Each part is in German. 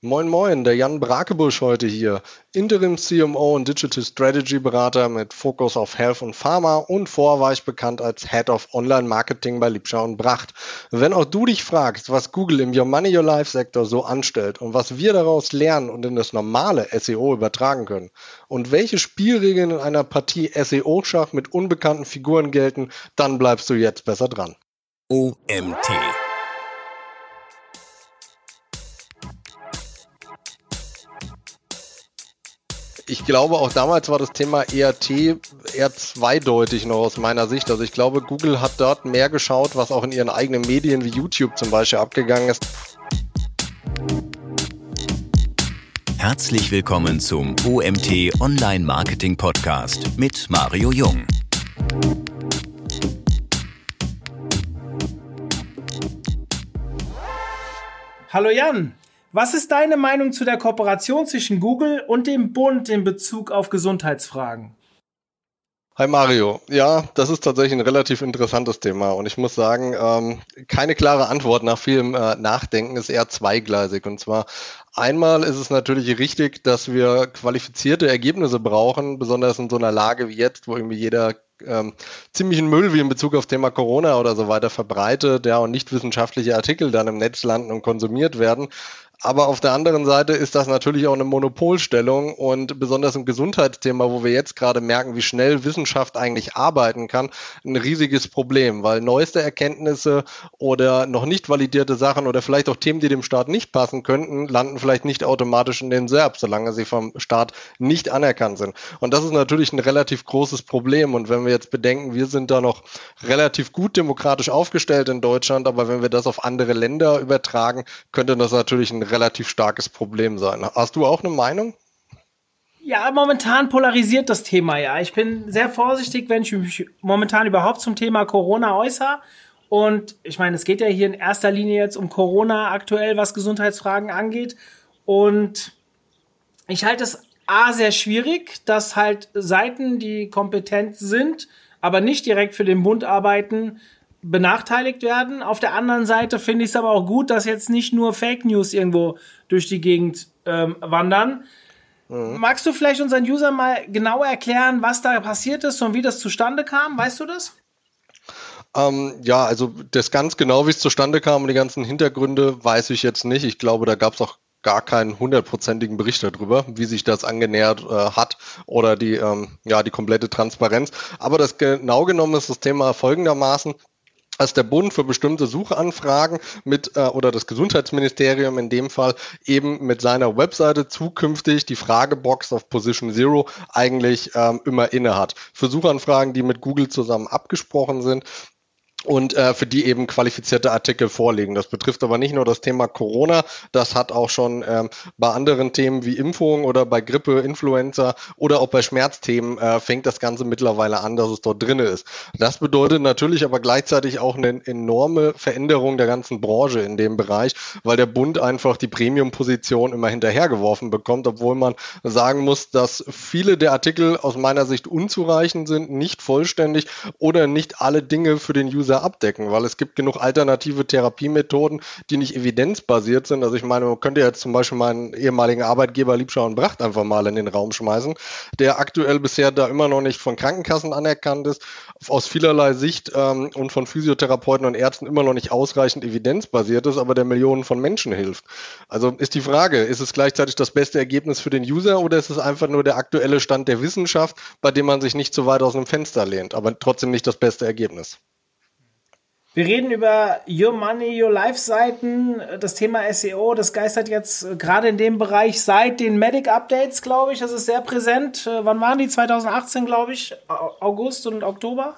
Moin Moin, der Jan Brakebusch heute hier, Interim CMO und Digital Strategy Berater mit Fokus auf Health und Pharma und vorher war ich bekannt als Head of Online Marketing bei Liebscher und Bracht. Wenn auch du dich fragst, was Google im Your Money Your Life Sektor so anstellt und was wir daraus lernen und in das normale SEO übertragen können und welche Spielregeln in einer Partie SEO-Schach mit unbekannten Figuren gelten, dann bleibst du jetzt besser dran. OMT ich glaube, auch damals war das Thema ERT eher zweideutig noch aus meiner Sicht. Also ich glaube, Google hat dort mehr geschaut, was auch in ihren eigenen Medien wie YouTube zum Beispiel abgegangen ist. Herzlich willkommen zum OMT Online Marketing Podcast mit Mario Jung. Hallo Jan. Was ist deine Meinung zu der Kooperation zwischen Google und dem Bund in Bezug auf Gesundheitsfragen? Hi Mario. Ja, das ist tatsächlich ein relativ interessantes Thema und ich muss sagen, ähm, keine klare Antwort nach vielem äh, Nachdenken ist eher zweigleisig. Und zwar einmal ist es natürlich richtig, dass wir qualifizierte Ergebnisse brauchen, besonders in so einer Lage wie jetzt, wo irgendwie jeder ähm, ziemlichen Müll wie in Bezug auf Thema Corona oder so weiter verbreitet, ja, und nicht wissenschaftliche Artikel dann im Netz landen und konsumiert werden. Aber auf der anderen Seite ist das natürlich auch eine Monopolstellung und besonders im Gesundheitsthema, wo wir jetzt gerade merken, wie schnell Wissenschaft eigentlich arbeiten kann, ein riesiges Problem, weil neueste Erkenntnisse oder noch nicht validierte Sachen oder vielleicht auch Themen, die dem Staat nicht passen könnten, landen vielleicht nicht automatisch in den SERP, solange sie vom Staat nicht anerkannt sind. Und das ist natürlich ein relativ großes Problem. Und wenn wir jetzt bedenken, wir sind da noch relativ gut demokratisch aufgestellt in Deutschland, aber wenn wir das auf andere Länder übertragen, könnte das natürlich ein relativ starkes Problem sein. Hast du auch eine Meinung? Ja, momentan polarisiert das Thema ja. Ich bin sehr vorsichtig, wenn ich mich momentan überhaupt zum Thema Corona äußere. Und ich meine, es geht ja hier in erster Linie jetzt um Corona aktuell, was Gesundheitsfragen angeht. Und ich halte es A sehr schwierig, dass halt Seiten, die kompetent sind, aber nicht direkt für den Bund arbeiten, benachteiligt werden. Auf der anderen Seite finde ich es aber auch gut, dass jetzt nicht nur Fake News irgendwo durch die Gegend ähm, wandern. Mhm. Magst du vielleicht unseren User mal genau erklären, was da passiert ist und wie das zustande kam? Weißt du das? Ähm, ja, also das ganz genau, wie es zustande kam und die ganzen Hintergründe, weiß ich jetzt nicht. Ich glaube, da gab es auch gar keinen hundertprozentigen Bericht darüber, wie sich das angenähert äh, hat oder die, ähm, ja, die komplette Transparenz. Aber das genau genommen ist das Thema folgendermaßen dass der Bund für bestimmte Suchanfragen mit äh, oder das Gesundheitsministerium in dem Fall eben mit seiner Webseite zukünftig die Fragebox auf Position Zero eigentlich ähm, immer inne hat. Für Suchanfragen, die mit Google zusammen abgesprochen sind, und äh, für die eben qualifizierte Artikel vorlegen. Das betrifft aber nicht nur das Thema Corona, das hat auch schon ähm, bei anderen Themen wie Impfungen oder bei Grippe, Influenza oder auch bei Schmerzthemen äh, fängt das Ganze mittlerweile an, dass es dort drinne ist. Das bedeutet natürlich aber gleichzeitig auch eine enorme Veränderung der ganzen Branche in dem Bereich, weil der Bund einfach die Premium-Position immer hinterhergeworfen bekommt, obwohl man sagen muss, dass viele der Artikel aus meiner Sicht unzureichend sind, nicht vollständig oder nicht alle Dinge für den User User abdecken, weil es gibt genug alternative Therapiemethoden, die nicht evidenzbasiert sind. Also ich meine, man könnte jetzt zum Beispiel meinen ehemaligen Arbeitgeber Liebschau und Bracht einfach mal in den Raum schmeißen, der aktuell bisher da immer noch nicht von Krankenkassen anerkannt ist, aus vielerlei Sicht ähm, und von Physiotherapeuten und Ärzten immer noch nicht ausreichend evidenzbasiert ist, aber der Millionen von Menschen hilft. Also ist die Frage, ist es gleichzeitig das beste Ergebnis für den User oder ist es einfach nur der aktuelle Stand der Wissenschaft, bei dem man sich nicht zu weit aus dem Fenster lehnt, aber trotzdem nicht das beste Ergebnis? Wir reden über Your Money, Your Life Seiten. Das Thema SEO, das geistert jetzt gerade in dem Bereich seit den Medic Updates, glaube ich. Das ist sehr präsent. Äh, wann waren die? 2018, glaube ich. August und Oktober?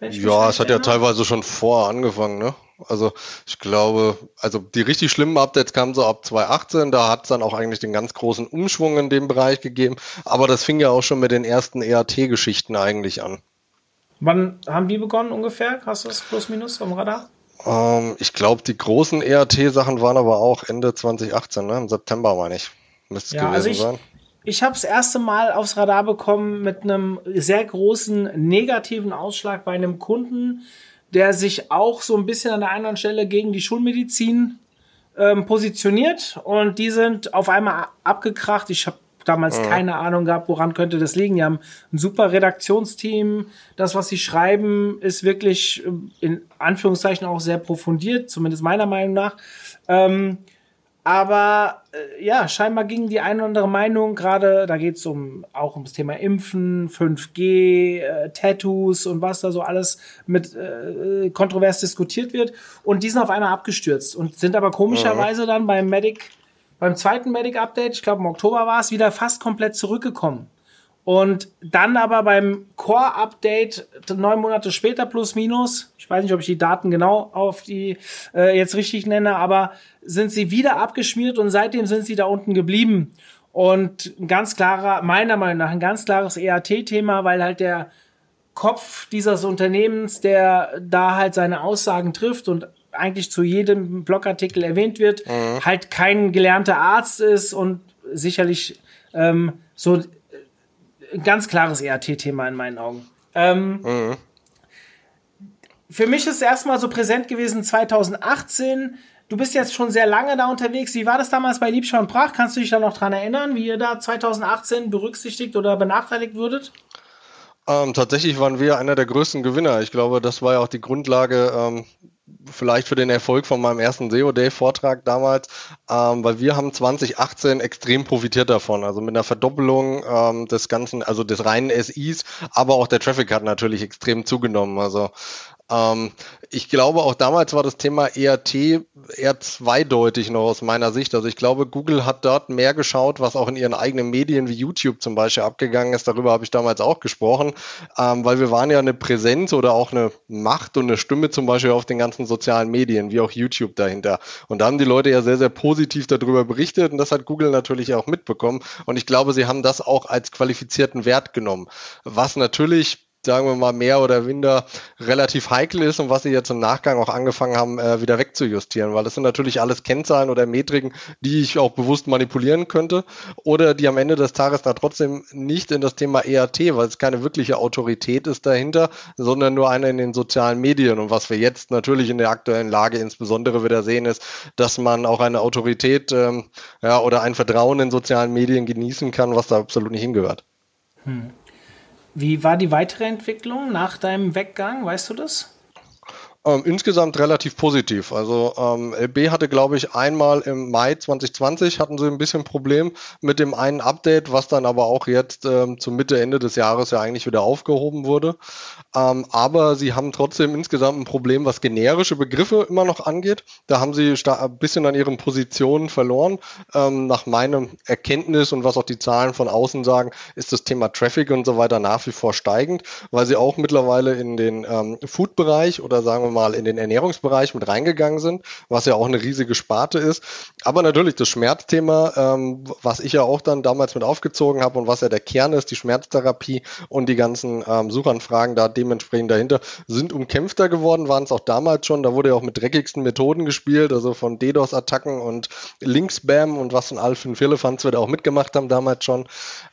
Ja, es hat ja teilweise schon vor angefangen, ne? Also ich glaube, also die richtig schlimmen Updates kamen so ab 2018, da hat es dann auch eigentlich den ganz großen Umschwung in dem Bereich gegeben, aber das fing ja auch schon mit den ersten ERT-Geschichten eigentlich an. Wann haben die begonnen ungefähr? Hast du das plus minus am Radar? Ähm, ich glaube, die großen ERT-Sachen waren aber auch Ende 2018, ne? im September meine ich. Müsste ja, gewesen also ich, sein. Ich habe das erste Mal aufs Radar bekommen mit einem sehr großen negativen Ausschlag bei einem Kunden, der sich auch so ein bisschen an der einen Stelle gegen die Schulmedizin ähm, positioniert und die sind auf einmal abgekracht. Ich habe damals mhm. keine Ahnung gehabt, woran könnte das liegen. Die haben ein super Redaktionsteam. Das, was sie schreiben, ist wirklich äh, in Anführungszeichen auch sehr profundiert, zumindest meiner Meinung nach. Ähm, aber äh, ja, scheinbar ging die eine oder andere Meinung, gerade da geht es um, auch ums Thema Impfen, 5G, äh, Tattoos und was da so alles mit äh, kontrovers diskutiert wird. Und die sind auf einmal abgestürzt und sind aber komischerweise dann beim Medic beim zweiten Medic-Update, ich glaube im Oktober war es, wieder fast komplett zurückgekommen. Und dann aber beim Core-Update, neun Monate später plus minus, ich weiß nicht, ob ich die Daten genau auf die äh, jetzt richtig nenne, aber sind sie wieder abgeschmiert und seitdem sind sie da unten geblieben. Und ein ganz klarer, meiner Meinung nach, ein ganz klares EAT-Thema, weil halt der Kopf dieses Unternehmens, der da halt seine Aussagen trifft und eigentlich zu jedem Blogartikel erwähnt wird, mhm. halt kein gelernter Arzt ist und sicherlich ähm, so ein äh, ganz klares ERT-Thema in meinen Augen. Ähm, mhm. Für mich ist es erstmal so präsent gewesen 2018. Du bist jetzt schon sehr lange da unterwegs. Wie war das damals bei Liebschau und Brach? Kannst du dich da noch dran erinnern, wie ihr da 2018 berücksichtigt oder benachteiligt würdet? Ähm, tatsächlich waren wir einer der größten Gewinner. Ich glaube, das war ja auch die Grundlage ähm, vielleicht für den Erfolg von meinem ersten SEO Day Vortrag damals, ähm, weil wir haben 2018 extrem profitiert davon, also mit einer Verdoppelung ähm, des ganzen, also des reinen SIs, aber auch der Traffic hat natürlich extrem zugenommen. Also ähm, ich glaube, auch damals war das Thema ERT eher zweideutig noch aus meiner Sicht. Also ich glaube, Google hat dort mehr geschaut, was auch in ihren eigenen Medien wie YouTube zum Beispiel abgegangen ist. Darüber habe ich damals auch gesprochen, ähm, weil wir waren ja eine Präsenz oder auch eine Macht und eine Stimme zum Beispiel auf den ganzen sozialen Medien, wie auch YouTube dahinter. Und da haben die Leute ja sehr, sehr positiv darüber berichtet und das hat Google natürlich auch mitbekommen. Und ich glaube, sie haben das auch als qualifizierten Wert genommen. Was natürlich sagen wir mal, mehr oder minder relativ heikel ist und was sie jetzt im Nachgang auch angefangen haben, äh, wieder wegzujustieren, weil das sind natürlich alles Kennzahlen oder Metriken, die ich auch bewusst manipulieren könnte oder die am Ende des Tages da trotzdem nicht in das Thema EAT, weil es keine wirkliche Autorität ist dahinter, sondern nur eine in den sozialen Medien. Und was wir jetzt natürlich in der aktuellen Lage insbesondere wieder sehen, ist, dass man auch eine Autorität ähm, ja, oder ein Vertrauen in sozialen Medien genießen kann, was da absolut nicht hingehört. Hm. Wie war die weitere Entwicklung nach deinem Weggang? Weißt du das? Ähm, insgesamt relativ positiv. Also ähm, LB hatte, glaube ich, einmal im Mai 2020 hatten sie ein bisschen Problem mit dem einen Update, was dann aber auch jetzt ähm, zum Mitte, Ende des Jahres ja eigentlich wieder aufgehoben wurde. Ähm, aber sie haben trotzdem insgesamt ein Problem, was generische Begriffe immer noch angeht. Da haben sie ein bisschen an ihren Positionen verloren. Ähm, nach meinem Erkenntnis und was auch die Zahlen von außen sagen, ist das Thema Traffic und so weiter nach wie vor steigend, weil sie auch mittlerweile in den ähm, Food-Bereich oder sagen wir mal in den Ernährungsbereich mit reingegangen sind, was ja auch eine riesige Sparte ist. Aber natürlich das Schmerzthema, ähm, was ich ja auch dann damals mit aufgezogen habe und was ja der Kern ist, die Schmerztherapie und die ganzen ähm, Suchanfragen da dementsprechend dahinter, sind umkämpfter geworden, waren es auch damals schon. Da wurde ja auch mit dreckigsten Methoden gespielt, also von DDoS-Attacken und Link-Spam und was von Alfin Firlefanz wir da auch mitgemacht haben damals schon.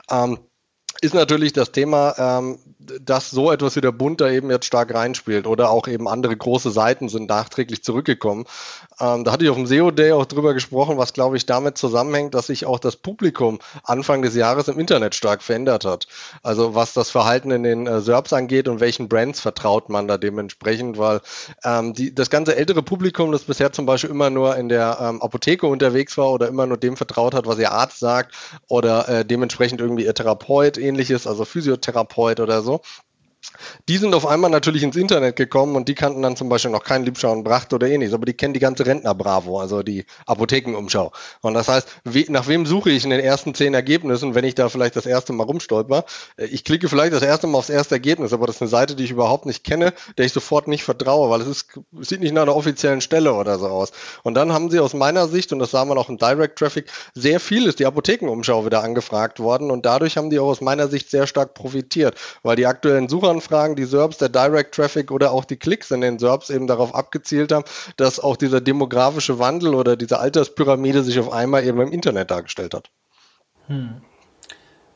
Ähm, ist natürlich das Thema, ähm, dass so etwas wie der Bund da eben jetzt stark reinspielt oder auch eben andere große Seiten sind nachträglich zurückgekommen. Ähm, da hatte ich auf dem SEO Day auch drüber gesprochen, was glaube ich damit zusammenhängt, dass sich auch das Publikum Anfang des Jahres im Internet stark verändert hat. Also was das Verhalten in den äh, SERPs angeht und welchen Brands vertraut man da dementsprechend, weil ähm, die, das ganze ältere Publikum, das bisher zum Beispiel immer nur in der ähm, Apotheke unterwegs war oder immer nur dem vertraut hat, was ihr Arzt sagt oder äh, dementsprechend irgendwie ihr Therapeut ähnliches, also Physiotherapeut oder so. Die sind auf einmal natürlich ins Internet gekommen und die kannten dann zum Beispiel noch keinen Liebschau und Bracht oder ähnliches, aber die kennen die ganze Rentner-Bravo, also die Apothekenumschau. Und das heißt, wie, nach wem suche ich in den ersten zehn Ergebnissen, wenn ich da vielleicht das erste Mal rumstolper? Äh, ich klicke vielleicht das erste Mal aufs erste Ergebnis, aber das ist eine Seite, die ich überhaupt nicht kenne, der ich sofort nicht vertraue, weil es ist, sieht nicht nach einer offiziellen Stelle oder so aus. Und dann haben sie aus meiner Sicht, und das sah man auch im Direct Traffic, sehr viel ist die Apothekenumschau wieder angefragt worden und dadurch haben die auch aus meiner Sicht sehr stark profitiert, weil die aktuellen Suchanfragen Anfragen, die SERPs, der Direct Traffic oder auch die Klicks in den SERPs eben darauf abgezielt haben, dass auch dieser demografische Wandel oder diese Alterspyramide sich auf einmal eben im Internet dargestellt hat. Hm.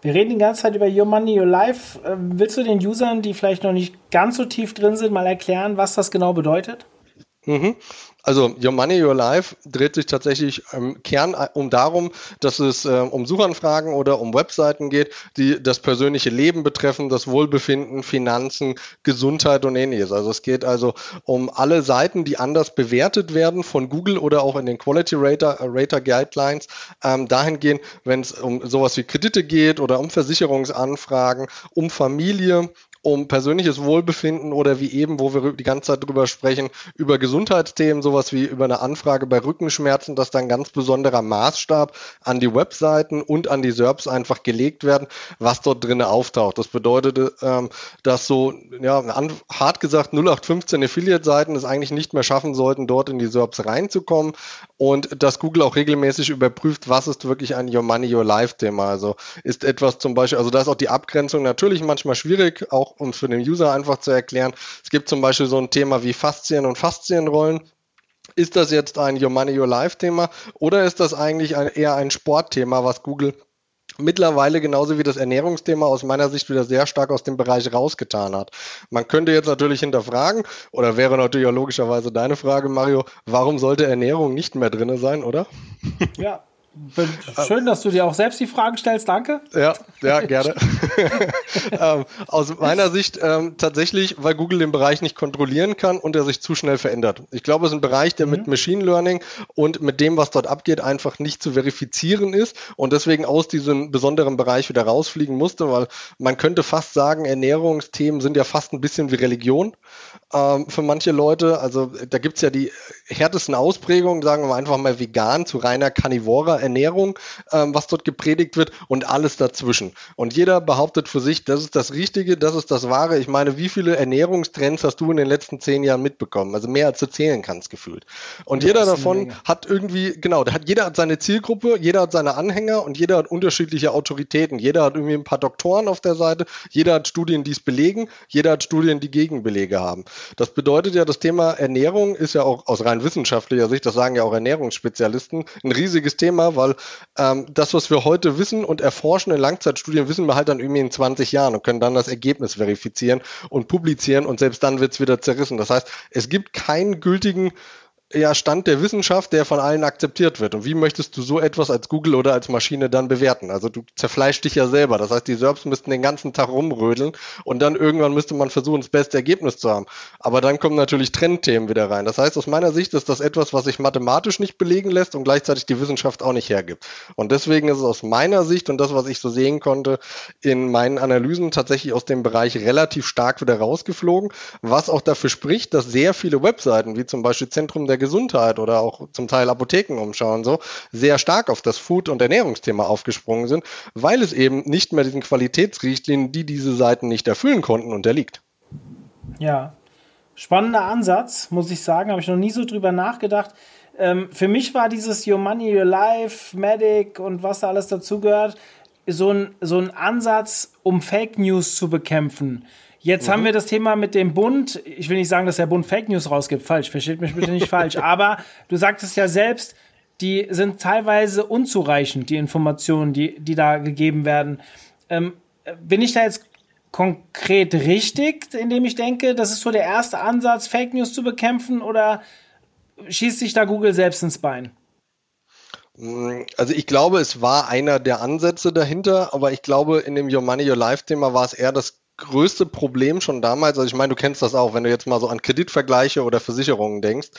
Wir reden die ganze Zeit über Your Money, Your Life. Ähm, willst du den Usern, die vielleicht noch nicht ganz so tief drin sind, mal erklären, was das genau bedeutet? Mhm. Also Your Money, Your Life dreht sich tatsächlich im Kern um darum, dass es äh, um Suchanfragen oder um Webseiten geht, die das persönliche Leben betreffen, das Wohlbefinden, Finanzen, Gesundheit und ähnliches. Also es geht also um alle Seiten, die anders bewertet werden von Google oder auch in den Quality Rater, Rater Guidelines. Ähm, dahingehend, wenn es um sowas wie Kredite geht oder um Versicherungsanfragen, um Familie, um persönliches Wohlbefinden oder wie eben, wo wir die ganze Zeit drüber sprechen, über Gesundheitsthemen, sowas wie über eine Anfrage bei Rückenschmerzen, dass dann ganz besonderer Maßstab an die Webseiten und an die SERPs einfach gelegt werden, was dort drin auftaucht. Das bedeutet, ähm, dass so, ja, hart gesagt, 0815 Affiliate-Seiten es eigentlich nicht mehr schaffen sollten, dort in die SERPs reinzukommen und dass Google auch regelmäßig überprüft, was ist wirklich ein Your Money, Your Life-Thema. Also ist etwas zum Beispiel, also da ist auch die Abgrenzung natürlich manchmal schwierig, auch auch um für den User einfach zu erklären. Es gibt zum Beispiel so ein Thema wie Faszien und Faszienrollen. Ist das jetzt ein Your Money, Your Life Thema oder ist das eigentlich ein, eher ein Sportthema, was Google mittlerweile genauso wie das Ernährungsthema aus meiner Sicht wieder sehr stark aus dem Bereich rausgetan hat. Man könnte jetzt natürlich hinterfragen, oder wäre natürlich auch logischerweise deine Frage, Mario, warum sollte Ernährung nicht mehr drin sein, oder? Ja, Schön, dass du dir auch selbst die Fragen stellst, danke. Ja, ja, gerne. ähm, aus meiner Sicht ähm, tatsächlich, weil Google den Bereich nicht kontrollieren kann und er sich zu schnell verändert. Ich glaube, es ist ein Bereich, der mhm. mit Machine Learning und mit dem, was dort abgeht, einfach nicht zu verifizieren ist und deswegen aus diesem besonderen Bereich wieder rausfliegen musste, weil man könnte fast sagen, Ernährungsthemen sind ja fast ein bisschen wie Religion ähm, für manche Leute. Also da gibt's ja die härtesten Ausprägungen, sagen wir einfach mal vegan zu reiner Carnivora Ernährung, ähm, was dort gepredigt wird und alles dazwischen. Und jeder behauptet für sich, das ist das Richtige, das ist das Wahre. Ich meine, wie viele Ernährungstrends hast du in den letzten zehn Jahren mitbekommen? Also mehr als du zählen kannst gefühlt. Und ja, jeder davon hat irgendwie, genau, hat, jeder hat seine Zielgruppe, jeder hat seine Anhänger und jeder hat unterschiedliche Autoritäten. Jeder hat irgendwie ein paar Doktoren auf der Seite, jeder hat Studien, die es belegen, jeder hat Studien, die Gegenbelege haben. Das bedeutet ja, das Thema Ernährung ist ja auch aus rein wissenschaftlicher Sicht, das sagen ja auch Ernährungsspezialisten, ein riesiges Thema, weil ähm, das, was wir heute wissen und erforschen in Langzeitstudien, wissen wir halt dann irgendwie in 20 Jahren und können dann das Ergebnis verifizieren und publizieren und selbst dann wird es wieder zerrissen. Das heißt, es gibt keinen gültigen ja, Stand der Wissenschaft, der von allen akzeptiert wird. Und wie möchtest du so etwas als Google oder als Maschine dann bewerten? Also du zerfleischst dich ja selber. Das heißt, die SERPs müssten den ganzen Tag rumrödeln und dann irgendwann müsste man versuchen, das beste Ergebnis zu haben. Aber dann kommen natürlich Trendthemen wieder rein. Das heißt, aus meiner Sicht ist das etwas, was sich mathematisch nicht belegen lässt und gleichzeitig die Wissenschaft auch nicht hergibt. Und deswegen ist es aus meiner Sicht und das, was ich so sehen konnte, in meinen Analysen tatsächlich aus dem Bereich relativ stark wieder rausgeflogen, was auch dafür spricht, dass sehr viele Webseiten, wie zum Beispiel Zentrum der Gesundheit oder auch zum Teil Apotheken umschauen, so sehr stark auf das Food- und Ernährungsthema aufgesprungen sind, weil es eben nicht mehr diesen Qualitätsrichtlinien, die diese Seiten nicht erfüllen konnten, unterliegt. Ja, spannender Ansatz, muss ich sagen, habe ich noch nie so drüber nachgedacht. Ähm, für mich war dieses Your Money, Your Life, Medic und was da alles dazugehört, so ein, so ein Ansatz, um Fake News zu bekämpfen. Jetzt mhm. haben wir das Thema mit dem Bund. Ich will nicht sagen, dass der Bund Fake News rausgibt. Falsch, versteht mich bitte nicht falsch. Aber du sagtest ja selbst, die sind teilweise unzureichend, die Informationen, die, die da gegeben werden. Ähm, bin ich da jetzt konkret richtig, indem ich denke, das ist so der erste Ansatz, Fake News zu bekämpfen oder schießt sich da Google selbst ins Bein? Also ich glaube, es war einer der Ansätze dahinter, aber ich glaube, in dem Your Money, Your Life Thema war es eher das größte Problem schon damals, also ich meine, du kennst das auch, wenn du jetzt mal so an Kreditvergleiche oder Versicherungen denkst,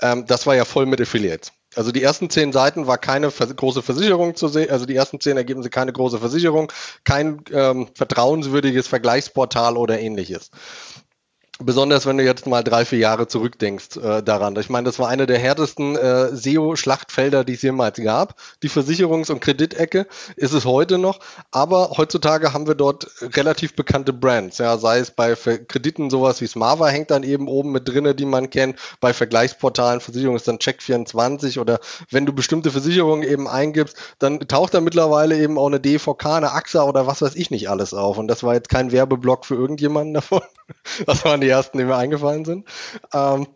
ähm, das war ja voll mit Affiliates. Also die ersten zehn Seiten war keine vers große Versicherung zu sehen, also die ersten zehn ergeben sie keine große Versicherung, kein ähm, vertrauenswürdiges Vergleichsportal oder ähnliches. Besonders wenn du jetzt mal drei, vier Jahre zurückdenkst äh, daran. Ich meine, das war eine der härtesten äh, SEO-Schlachtfelder, die es jemals gab. Die Versicherungs- und Kreditecke ist es heute noch. Aber heutzutage haben wir dort relativ bekannte Brands. Ja, sei es bei Krediten sowas wie Smava hängt dann eben oben mit drinne, die man kennt. Bei Vergleichsportalen Versicherung ist dann Check24 oder wenn du bestimmte Versicherungen eben eingibst, dann taucht da mittlerweile eben auch eine DVK, eine AXA oder was weiß ich nicht alles auf. Und das war jetzt kein Werbeblock für irgendjemanden davon. Das waren die ersten, die mir eingefallen sind. Ähm,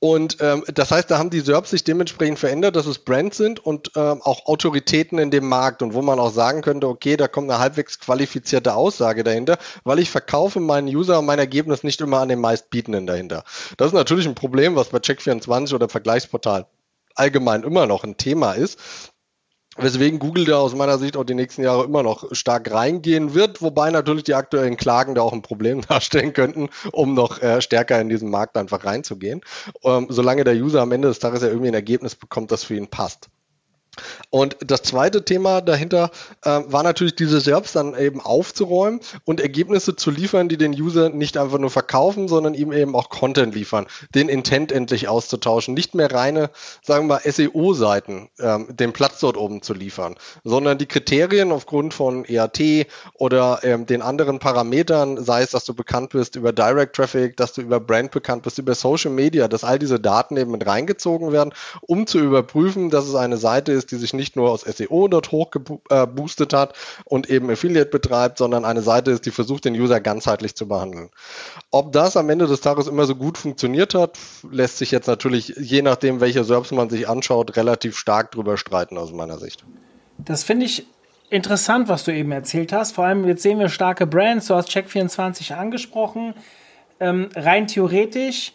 Und ähm, das heißt, da haben die SERPs sich dementsprechend verändert, dass es Brands sind und ähm, auch Autoritäten in dem Markt und wo man auch sagen könnte, okay, da kommt eine halbwegs qualifizierte Aussage dahinter, weil ich verkaufe meinen User und mein Ergebnis nicht immer an den meistbietenden dahinter. Das ist natürlich ein Problem, was bei Check24 oder Vergleichsportal allgemein immer noch ein Thema ist. Weswegen Google da aus meiner Sicht auch die nächsten Jahre immer noch stark reingehen wird, wobei natürlich die aktuellen Klagen da auch ein Problem darstellen könnten, um noch äh, stärker in diesen Markt einfach reinzugehen. Ähm, solange der User am Ende des Tages ja irgendwie ein Ergebnis bekommt, das für ihn passt. Und das zweite Thema dahinter äh, war natürlich diese SERPs dann eben aufzuräumen und Ergebnisse zu liefern, die den User nicht einfach nur verkaufen, sondern ihm eben auch Content liefern, den Intent endlich auszutauschen, nicht mehr reine, sagen wir SEO-Seiten, ähm, den Platz dort oben zu liefern, sondern die Kriterien aufgrund von EAT oder ähm, den anderen Parametern, sei es, dass du bekannt bist über Direct Traffic, dass du über Brand bekannt bist, über Social Media, dass all diese Daten eben mit reingezogen werden, um zu überprüfen, dass es eine Seite ist, ist, die sich nicht nur aus SEO dort hochgeboostet hat und eben Affiliate betreibt, sondern eine Seite ist, die versucht, den User ganzheitlich zu behandeln. Ob das am Ende des Tages immer so gut funktioniert hat, lässt sich jetzt natürlich, je nachdem, welche Serbs man sich anschaut, relativ stark drüber streiten aus meiner Sicht. Das finde ich interessant, was du eben erzählt hast. Vor allem jetzt sehen wir starke Brands. Du hast Check24 angesprochen. Ähm, rein theoretisch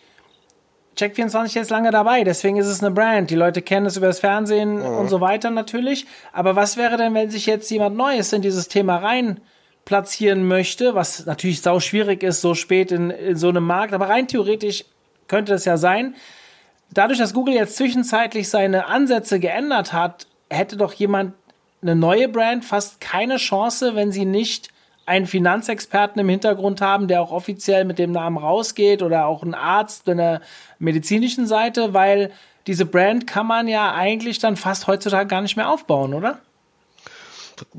Check24 ist lange dabei, deswegen ist es eine Brand. Die Leute kennen es über das Fernsehen mhm. und so weiter natürlich. Aber was wäre denn, wenn sich jetzt jemand Neues in dieses Thema rein platzieren möchte, was natürlich sau schwierig ist, so spät in, in so einem Markt, aber rein theoretisch könnte das ja sein. Dadurch, dass Google jetzt zwischenzeitlich seine Ansätze geändert hat, hätte doch jemand eine neue Brand fast keine Chance, wenn sie nicht einen Finanzexperten im Hintergrund haben, der auch offiziell mit dem Namen rausgeht oder auch einen Arzt in der medizinischen Seite, weil diese Brand kann man ja eigentlich dann fast heutzutage gar nicht mehr aufbauen, oder?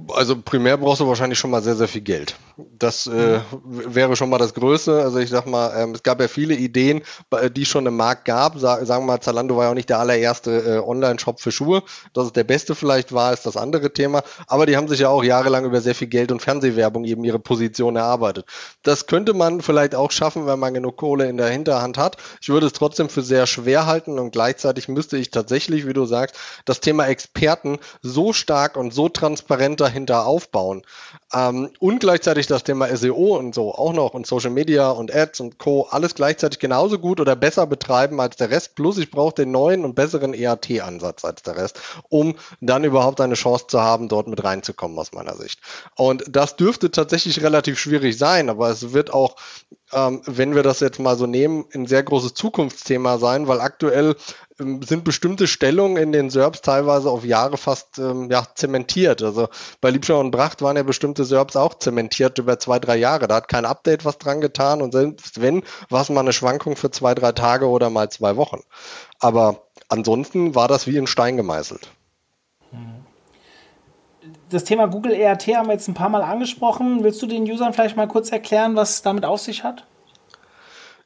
Also primär brauchst du wahrscheinlich schon mal sehr, sehr viel Geld. Das äh, wäre schon mal das Größte. Also ich sag mal, ähm, es gab ja viele Ideen, die schon im Markt gab. Sa sagen wir mal, Zalando war ja auch nicht der allererste äh, Online-Shop für Schuhe. Dass es der beste vielleicht war, ist das andere Thema. Aber die haben sich ja auch jahrelang über sehr viel Geld und Fernsehwerbung eben ihre Position erarbeitet. Das könnte man vielleicht auch schaffen, wenn man genug Kohle in der Hinterhand hat. Ich würde es trotzdem für sehr schwer halten und gleichzeitig müsste ich tatsächlich, wie du sagst, das Thema Experten so stark und so transparent Content dahinter aufbauen. Ähm, und gleichzeitig das Thema SEO und so auch noch und Social Media und Ads und Co. alles gleichzeitig genauso gut oder besser betreiben als der Rest. Plus ich brauche den neuen und besseren EAT-Ansatz als der Rest, um dann überhaupt eine Chance zu haben, dort mit reinzukommen aus meiner Sicht. Und das dürfte tatsächlich relativ schwierig sein, aber es wird auch ähm, wenn wir das jetzt mal so nehmen, ein sehr großes Zukunftsthema sein, weil aktuell ähm, sind bestimmte Stellungen in den SERPs teilweise auf Jahre fast ähm, ja, zementiert. Also bei Liebschau und Bracht waren ja bestimmte SERPs auch zementiert über zwei, drei Jahre. Da hat kein Update was dran getan und selbst wenn, war es mal eine Schwankung für zwei, drei Tage oder mal zwei Wochen. Aber ansonsten war das wie in Stein gemeißelt. Das Thema Google ERT haben wir jetzt ein paar Mal angesprochen. Willst du den Usern vielleicht mal kurz erklären, was damit auf sich hat?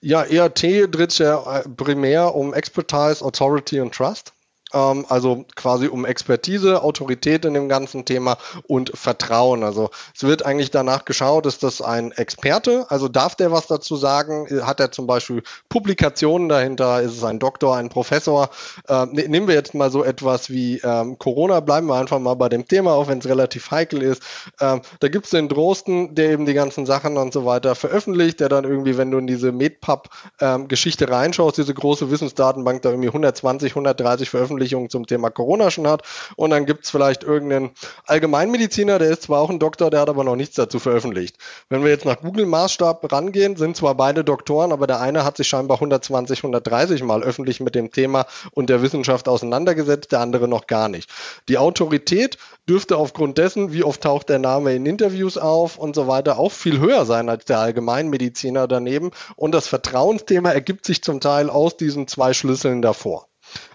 Ja, ERT dreht sich ja primär um Expertise, Authority und Trust. Ähm, also quasi um Expertise, Autorität in dem ganzen Thema und Vertrauen. Also es wird eigentlich danach geschaut, ist das ein Experte? Also darf der was dazu sagen? Hat er zum Beispiel Publikationen dahinter? Ist es ein Doktor, ein Professor? Ähm, ne, nehmen wir jetzt mal so etwas wie ähm, Corona, bleiben wir einfach mal bei dem Thema, auch wenn es relativ heikel ist. Ähm, da gibt es den Drosten, der eben die ganzen Sachen und so weiter veröffentlicht, der dann irgendwie, wenn du in diese MedPub-Geschichte ähm, reinschaust, diese große Wissensdatenbank da irgendwie 120, 130 veröffentlicht Veröffentlichungen zum Thema Corona schon hat. Und dann gibt es vielleicht irgendeinen Allgemeinmediziner, der ist zwar auch ein Doktor, der hat aber noch nichts dazu veröffentlicht. Wenn wir jetzt nach Google-Maßstab rangehen, sind zwar beide Doktoren, aber der eine hat sich scheinbar 120, 130 Mal öffentlich mit dem Thema und der Wissenschaft auseinandergesetzt, der andere noch gar nicht. Die Autorität dürfte aufgrund dessen, wie oft taucht der Name in Interviews auf und so weiter, auch viel höher sein als der Allgemeinmediziner daneben. Und das Vertrauensthema ergibt sich zum Teil aus diesen zwei Schlüsseln davor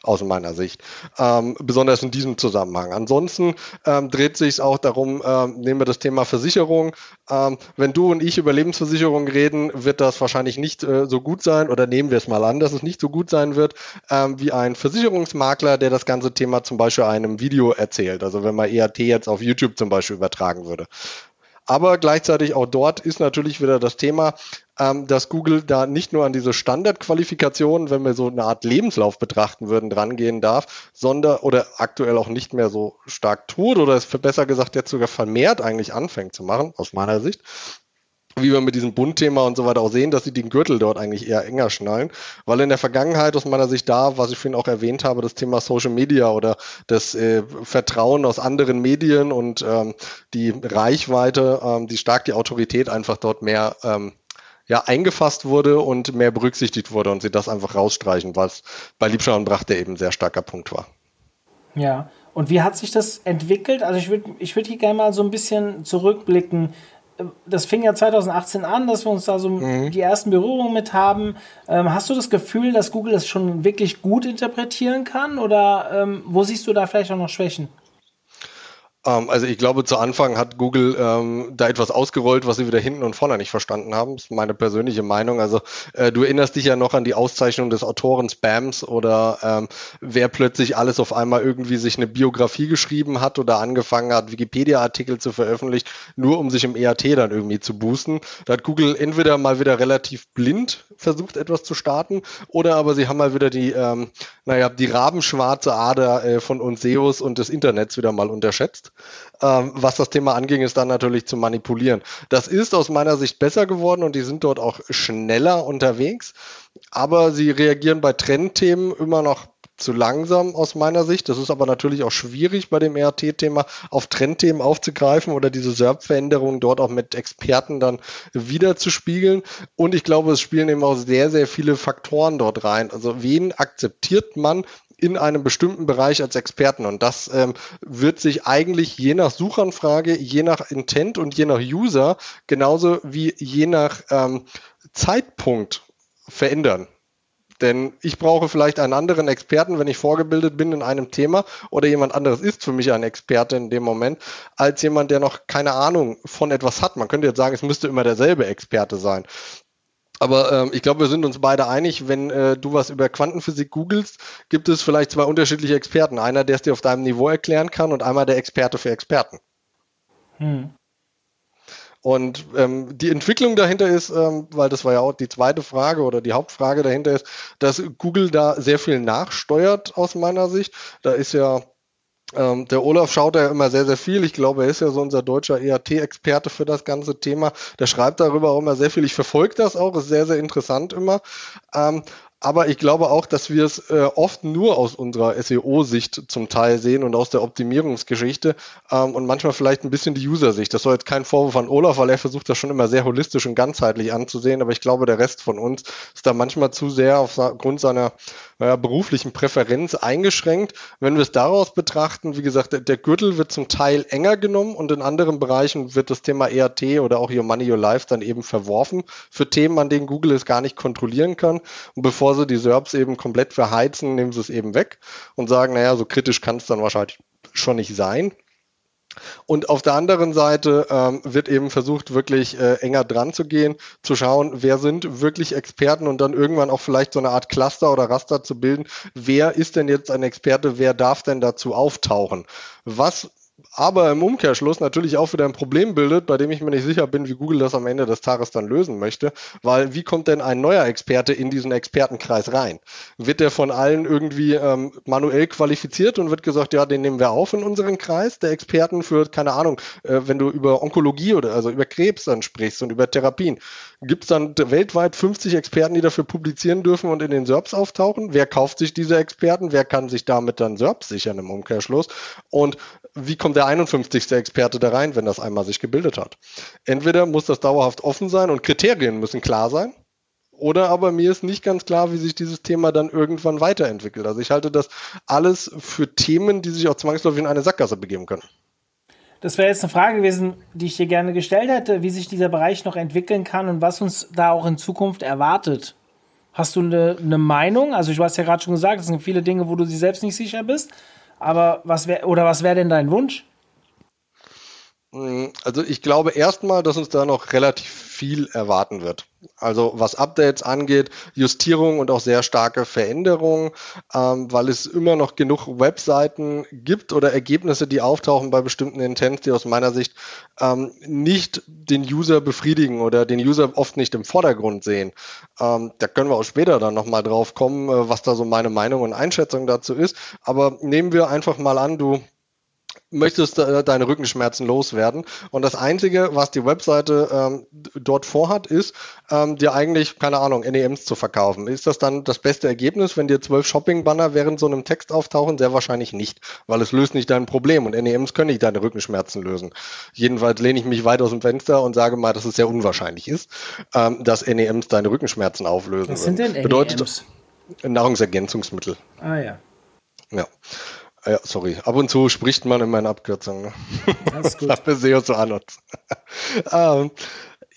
aus meiner Sicht. Ähm, besonders in diesem Zusammenhang. Ansonsten ähm, dreht sich auch darum, ähm, nehmen wir das Thema Versicherung. Ähm, wenn du und ich über Lebensversicherung reden, wird das wahrscheinlich nicht äh, so gut sein oder nehmen wir es mal an, dass es nicht so gut sein wird ähm, wie ein Versicherungsmakler, der das ganze Thema zum Beispiel einem Video erzählt. Also wenn man EAT jetzt auf YouTube zum Beispiel übertragen würde. Aber gleichzeitig auch dort ist natürlich wieder das Thema, ähm, dass Google da nicht nur an diese Standardqualifikationen, wenn wir so eine Art Lebenslauf betrachten würden, drangehen darf, sondern oder aktuell auch nicht mehr so stark tut oder es besser gesagt jetzt sogar vermehrt eigentlich anfängt zu machen, aus meiner Sicht, wie wir mit diesem Bundthema und so weiter auch sehen, dass sie den Gürtel dort eigentlich eher enger schnallen, weil in der Vergangenheit aus meiner Sicht da, was ich vorhin auch erwähnt habe, das Thema Social Media oder das äh, Vertrauen aus anderen Medien und ähm, die Reichweite, ähm, die stark die Autorität einfach dort mehr ähm, ja, eingefasst wurde und mehr berücksichtigt wurde und sie das einfach rausstreichen, was bei Liebschau und Brachte eben sehr starker Punkt war. Ja, und wie hat sich das entwickelt? Also ich würde ich würd hier gerne mal so ein bisschen zurückblicken das fing ja 2018 an, dass wir uns da so mhm. die ersten Berührungen mit haben. Ähm, hast du das Gefühl, dass Google das schon wirklich gut interpretieren kann oder ähm, wo siehst du da vielleicht auch noch Schwächen? Ähm, also ich glaube, zu Anfang hat Google ähm, da etwas ausgerollt, was sie wieder hinten und vorne nicht verstanden haben. Das ist meine persönliche Meinung. Also äh, du erinnerst dich ja noch an die Auszeichnung des Autoren Spams oder ähm, wer plötzlich alles auf einmal irgendwie sich eine Biografie geschrieben hat oder angefangen hat, Wikipedia-Artikel zu veröffentlichen, nur um sich im EAT dann irgendwie zu boosten. Da hat Google entweder mal wieder relativ blind versucht, etwas zu starten, oder aber sie haben mal wieder die, ähm, naja, die rabenschwarze Ader äh, von uns SEOs und des Internets wieder mal unterschätzt. Ähm, was das Thema anging, ist dann natürlich zu manipulieren. Das ist aus meiner Sicht besser geworden und die sind dort auch schneller unterwegs. Aber sie reagieren bei Trendthemen immer noch zu langsam aus meiner Sicht. Das ist aber natürlich auch schwierig bei dem ERT-Thema auf Trendthemen aufzugreifen oder diese SERP-Veränderungen dort auch mit Experten dann wieder zu spiegeln. Und ich glaube, es spielen eben auch sehr, sehr viele Faktoren dort rein. Also wen akzeptiert man in einem bestimmten Bereich als Experten. Und das ähm, wird sich eigentlich je nach Suchanfrage, je nach Intent und je nach User, genauso wie je nach ähm, Zeitpunkt verändern. Denn ich brauche vielleicht einen anderen Experten, wenn ich vorgebildet bin in einem Thema oder jemand anderes ist für mich ein Experte in dem Moment, als jemand, der noch keine Ahnung von etwas hat. Man könnte jetzt sagen, es müsste immer derselbe Experte sein. Aber ähm, ich glaube, wir sind uns beide einig, wenn äh, du was über Quantenphysik googelst, gibt es vielleicht zwei unterschiedliche Experten. Einer, der es dir auf deinem Niveau erklären kann und einmal der Experte für Experten. Hm. Und ähm, die Entwicklung dahinter ist, ähm, weil das war ja auch die zweite Frage oder die Hauptfrage dahinter ist, dass Google da sehr viel nachsteuert aus meiner Sicht. Da ist ja ähm, der Olaf schaut ja immer sehr, sehr viel. Ich glaube, er ist ja so unser deutscher EAT-Experte für das ganze Thema. Der schreibt darüber auch immer sehr viel. Ich verfolge das auch, ist sehr, sehr interessant immer. Ähm, aber ich glaube auch, dass wir es äh, oft nur aus unserer SEO-Sicht zum Teil sehen und aus der Optimierungsgeschichte ähm, und manchmal vielleicht ein bisschen die User-Sicht. Das soll jetzt kein Vorwurf an Olaf, weil er versucht das schon immer sehr holistisch und ganzheitlich anzusehen, aber ich glaube, der Rest von uns ist da manchmal zu sehr aufgrund seiner naja, beruflichen Präferenz eingeschränkt. Wenn wir es daraus betrachten, wie gesagt, der, der, Gürtel wird zum Teil enger genommen und in anderen Bereichen wird das Thema ERT oder auch Your Money, Your Life dann eben verworfen für Themen, an denen Google es gar nicht kontrollieren kann. Und bevor bevor sie die SERPs eben komplett verheizen, nehmen sie es eben weg und sagen, naja, so kritisch kann es dann wahrscheinlich schon nicht sein. Und auf der anderen Seite ähm, wird eben versucht, wirklich äh, enger dran zu gehen, zu schauen, wer sind wirklich Experten und dann irgendwann auch vielleicht so eine Art Cluster oder Raster zu bilden. Wer ist denn jetzt ein Experte? Wer darf denn dazu auftauchen? Was aber im Umkehrschluss natürlich auch wieder ein Problem bildet, bei dem ich mir nicht sicher bin, wie Google das am Ende des Tages dann lösen möchte, weil wie kommt denn ein neuer Experte in diesen Expertenkreis rein? Wird der von allen irgendwie ähm, manuell qualifiziert und wird gesagt, ja, den nehmen wir auf in unseren Kreis der Experten für, keine Ahnung, äh, wenn du über Onkologie oder also über Krebs dann sprichst und über Therapien, gibt es dann weltweit 50 Experten, die dafür publizieren dürfen und in den SERPs auftauchen? Wer kauft sich diese Experten? Wer kann sich damit dann SERPs sichern im Umkehrschluss? Und wie kommt der 51. Experte da rein, wenn das einmal sich gebildet hat? Entweder muss das dauerhaft offen sein und Kriterien müssen klar sein. Oder aber mir ist nicht ganz klar, wie sich dieses Thema dann irgendwann weiterentwickelt. Also ich halte das alles für Themen, die sich auch zwangsläufig in eine Sackgasse begeben können. Das wäre jetzt eine Frage gewesen, die ich dir gerne gestellt hätte, wie sich dieser Bereich noch entwickeln kann und was uns da auch in Zukunft erwartet. Hast du eine, eine Meinung? Also, du hast ja gerade schon gesagt, es sind viele Dinge, wo du dir selbst nicht sicher bist. Aber was wäre, oder was wäre denn dein Wunsch? Mm, also ich glaube erstmal, dass uns da noch relativ viel erwarten wird. Also was Updates angeht, Justierung und auch sehr starke Veränderungen, ähm, weil es immer noch genug Webseiten gibt oder Ergebnisse, die auftauchen bei bestimmten Intents, die aus meiner Sicht ähm, nicht den User befriedigen oder den User oft nicht im Vordergrund sehen. Ähm, da können wir auch später dann nochmal drauf kommen, äh, was da so meine Meinung und Einschätzung dazu ist. Aber nehmen wir einfach mal an, du möchtest äh, deine Rückenschmerzen loswerden. Und das Einzige, was die Webseite ähm, dort vorhat, ist, ähm, dir eigentlich, keine Ahnung, NEMs zu verkaufen. Ist das dann das beste Ergebnis, wenn dir zwölf Shopping-Banner während so einem Text auftauchen? Sehr wahrscheinlich nicht, weil es löst nicht dein Problem und NEMs können nicht deine Rückenschmerzen lösen. Jedenfalls lehne ich mich weit aus dem Fenster und sage mal, dass es sehr unwahrscheinlich ist, ähm, dass NEMs deine Rückenschmerzen auflösen. Was sind denn NEMs? Bedeutet Nahrungsergänzungsmittel. Ah ja. Ja. Ja, sorry. Ab und zu spricht man in meinen Abkürzungen. Ne? Das ist gut. Das SEO zu an uns. ähm,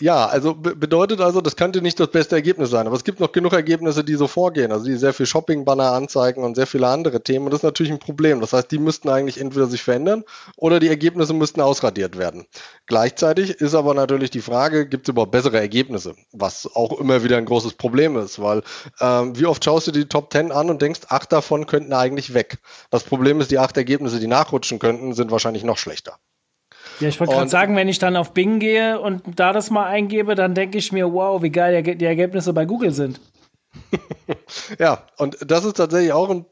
ja, also bedeutet also, das könnte nicht das beste Ergebnis sein, aber es gibt noch genug Ergebnisse, die so vorgehen, also die sehr viel Shopping-Banner anzeigen und sehr viele andere Themen und das ist natürlich ein Problem. Das heißt, die müssten eigentlich entweder sich verändern oder die Ergebnisse müssten ausradiert werden. Gleichzeitig ist aber natürlich die Frage, gibt es überhaupt bessere Ergebnisse, was auch immer wieder ein großes Problem ist, weil ähm, wie oft schaust du die Top 10 an und denkst, acht davon könnten eigentlich weg. Das Problem ist, die acht Ergebnisse, die nachrutschen könnten, sind wahrscheinlich noch schlechter. Ja, ich wollte gerade sagen, wenn ich dann auf Bing gehe und da das mal eingebe, dann denke ich mir, wow, wie geil die Ergebnisse bei Google sind. ja, und das ist tatsächlich auch ein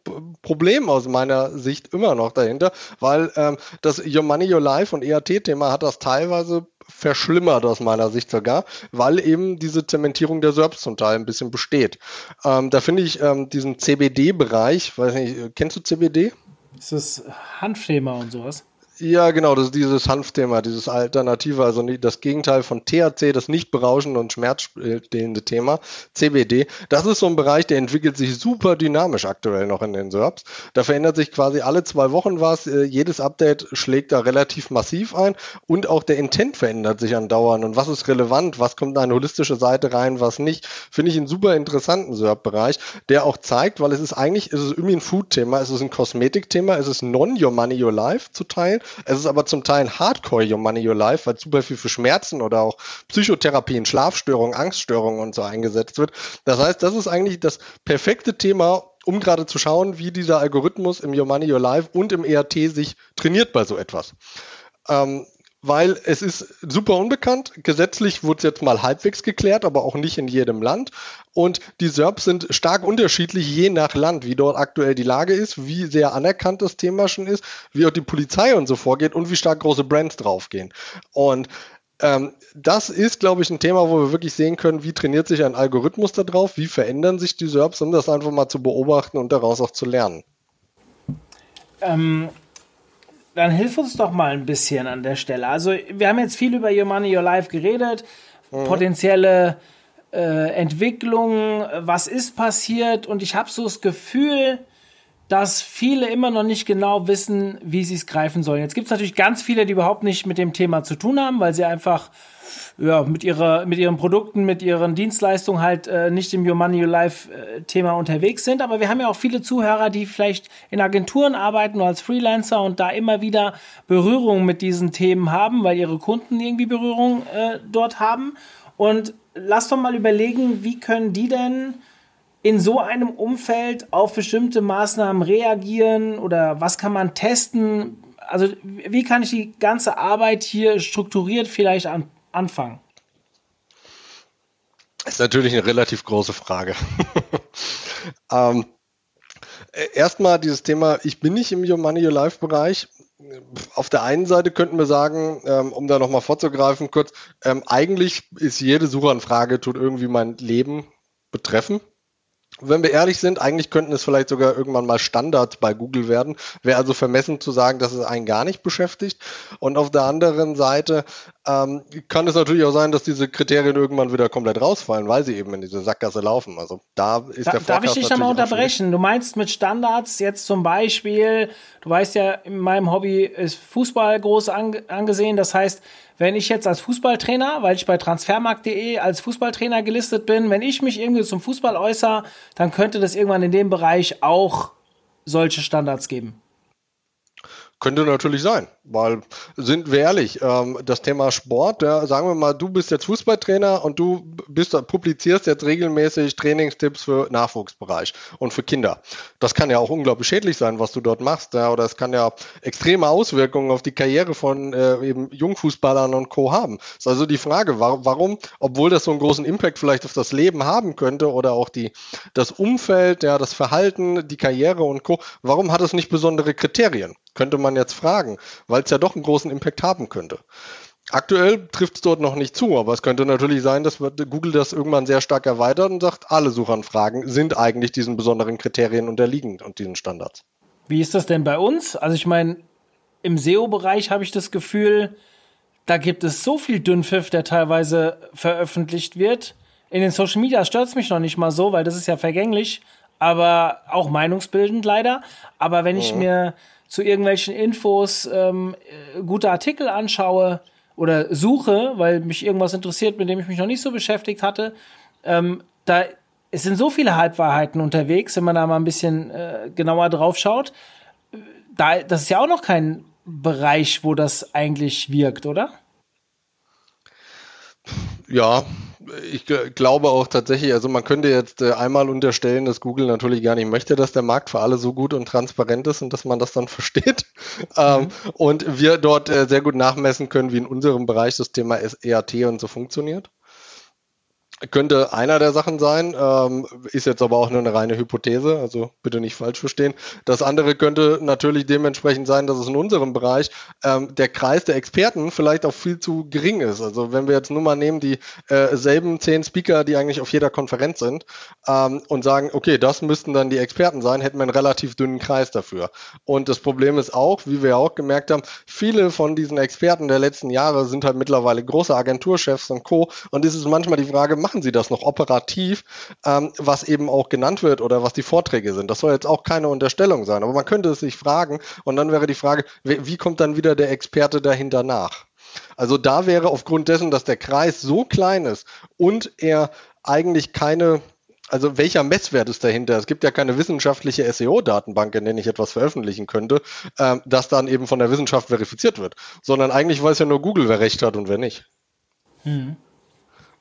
Problem aus meiner Sicht immer noch dahinter, weil ähm, das Your Money, Your Life und EAT-Thema hat das teilweise verschlimmert aus meiner Sicht sogar, weil eben diese Zementierung der SERPs zum Teil ein bisschen besteht. Ähm, da finde ich ähm, diesen CBD-Bereich, weiß nicht, kennst du CBD? Ist das Hanfthema und sowas? Ja, genau, das ist dieses Hanfthema, dieses Alternative, also das Gegenteil von THC, das nicht berauschende und schmerzstillende Thema, CBD. Das ist so ein Bereich, der entwickelt sich super dynamisch aktuell noch in den SERPs. Da verändert sich quasi alle zwei Wochen was. Äh, jedes Update schlägt da relativ massiv ein und auch der Intent verändert sich andauernd. Und was ist relevant? Was kommt in eine holistische Seite rein? Was nicht? Finde ich einen super interessanten SERP-Bereich, der auch zeigt, weil es ist eigentlich, es ist irgendwie ein Food-Thema, es ist ein Kosmetik-Thema, es ist non-your money, your life zu teilen es ist aber zum Teil Hardcore Your Money, Your Life, weil super viel für Schmerzen oder auch Psychotherapien, Schlafstörungen, Angststörungen und so eingesetzt wird. Das heißt, das ist eigentlich das perfekte Thema, um gerade zu schauen, wie dieser Algorithmus im Your Money, Your Life und im ERT sich trainiert bei so etwas. Ähm, weil es ist super unbekannt. Gesetzlich wurde es jetzt mal halbwegs geklärt, aber auch nicht in jedem Land. Und die SERPs sind stark unterschiedlich je nach Land, wie dort aktuell die Lage ist, wie sehr anerkannt das Thema schon ist, wie auch die Polizei und so vorgeht und wie stark große Brands draufgehen. Und ähm, das ist, glaube ich, ein Thema, wo wir wirklich sehen können, wie trainiert sich ein Algorithmus da drauf, wie verändern sich die SERPs, um das einfach mal zu beobachten und daraus auch zu lernen. Ähm, dann hilf uns doch mal ein bisschen an der Stelle. Also, wir haben jetzt viel über Your Money, Your Life geredet, mhm. potenzielle äh, Entwicklung, was ist passiert und ich habe so das Gefühl, dass viele immer noch nicht genau wissen, wie sie es greifen sollen. Jetzt gibt es natürlich ganz viele, die überhaupt nicht mit dem Thema zu tun haben, weil sie einfach ja, mit, ihrer, mit ihren Produkten, mit ihren Dienstleistungen halt äh, nicht im Your Money, Your Life äh, Thema unterwegs sind. Aber wir haben ja auch viele Zuhörer, die vielleicht in Agenturen arbeiten oder als Freelancer und da immer wieder Berührung mit diesen Themen haben, weil ihre Kunden irgendwie Berührung äh, dort haben. Und lass doch mal überlegen, wie können die denn in so einem Umfeld auf bestimmte Maßnahmen reagieren oder was kann man testen? Also wie kann ich die ganze Arbeit hier strukturiert vielleicht an, anfangen? Das ist natürlich eine relativ große Frage. ähm, erstmal dieses Thema, ich bin nicht im Your Money, Your Life Bereich. Auf der einen Seite könnten wir sagen, ähm, um da nochmal vorzugreifen, kurz, ähm, eigentlich ist jede Suchanfrage, tut irgendwie mein Leben betreffen wenn wir ehrlich sind, eigentlich könnten es vielleicht sogar irgendwann mal Standard bei Google werden. Wäre also vermessen zu sagen, dass es einen gar nicht beschäftigt. Und auf der anderen Seite ähm, kann es natürlich auch sein, dass diese Kriterien irgendwann wieder komplett rausfallen, weil sie eben in diese Sackgasse laufen. Also da ist da, der Darf ich dich da mal unterbrechen? Du meinst mit Standards jetzt zum Beispiel, du weißt ja, in meinem Hobby ist Fußball groß angesehen. Das heißt, wenn ich jetzt als Fußballtrainer, weil ich bei transfermarkt.de als Fußballtrainer gelistet bin, wenn ich mich irgendwie zum Fußball äußere, dann könnte das irgendwann in dem Bereich auch solche Standards geben. Könnte natürlich sein, weil sind wir ehrlich, ähm, das Thema Sport, ja, sagen wir mal, du bist jetzt Fußballtrainer und du bist, publizierst jetzt regelmäßig Trainingstipps für Nachwuchsbereich und für Kinder. Das kann ja auch unglaublich schädlich sein, was du dort machst, ja, oder es kann ja extreme Auswirkungen auf die Karriere von äh, eben Jungfußballern und Co. haben. Ist also die Frage, warum, warum, obwohl das so einen großen Impact vielleicht auf das Leben haben könnte oder auch die, das Umfeld, ja, das Verhalten, die Karriere und Co., warum hat es nicht besondere Kriterien? Könnte man jetzt fragen, weil es ja doch einen großen Impact haben könnte. Aktuell trifft es dort noch nicht zu, aber es könnte natürlich sein, dass Google das irgendwann sehr stark erweitert und sagt, alle Suchanfragen sind eigentlich diesen besonderen Kriterien unterliegend und diesen Standards. Wie ist das denn bei uns? Also ich meine, im SEO-Bereich habe ich das Gefühl, da gibt es so viel Dünnpfiff, der teilweise veröffentlicht wird. In den Social Media stört es mich noch nicht mal so, weil das ist ja vergänglich, aber auch meinungsbildend leider. Aber wenn ich mhm. mir zu irgendwelchen Infos ähm, äh, gute Artikel anschaue oder suche, weil mich irgendwas interessiert, mit dem ich mich noch nicht so beschäftigt hatte, ähm, da es sind so viele Halbwahrheiten unterwegs, wenn man da mal ein bisschen äh, genauer drauf schaut. Da, das ist ja auch noch kein Bereich, wo das eigentlich wirkt, oder? Ja, ich glaube auch tatsächlich, also man könnte jetzt äh, einmal unterstellen, dass Google natürlich gar nicht möchte, dass der Markt für alle so gut und transparent ist und dass man das dann versteht. Ähm, mhm. und wir dort äh, sehr gut nachmessen können, wie in unserem Bereich das Thema ERT und so funktioniert könnte einer der Sachen sein, ähm, ist jetzt aber auch nur eine reine Hypothese, also bitte nicht falsch verstehen. Das andere könnte natürlich dementsprechend sein, dass es in unserem Bereich ähm, der Kreis der Experten vielleicht auch viel zu gering ist. Also wenn wir jetzt nur mal nehmen die äh, selben zehn Speaker, die eigentlich auf jeder Konferenz sind ähm, und sagen, okay, das müssten dann die Experten sein, hätten wir einen relativ dünnen Kreis dafür. Und das Problem ist auch, wie wir auch gemerkt haben, viele von diesen Experten der letzten Jahre sind halt mittlerweile große Agenturchefs und Co. Und es ist manchmal die Frage, machen sie das noch operativ, ähm, was eben auch genannt wird oder was die Vorträge sind. Das soll jetzt auch keine Unterstellung sein, aber man könnte es sich fragen und dann wäre die Frage, wie, kommt dann wieder der Experte dahinter nach? Also da wäre aufgrund dessen, dass der Kreis so klein ist und er eigentlich keine also welcher Messwert ist dahinter? Es gibt ja keine wissenschaftliche SEO-Datenbank, in der ich etwas veröffentlichen könnte, ähm, das dann eben von der Wissenschaft verifiziert wird, sondern eigentlich weiß ja nur Google, wer recht hat und wer nicht. Hm.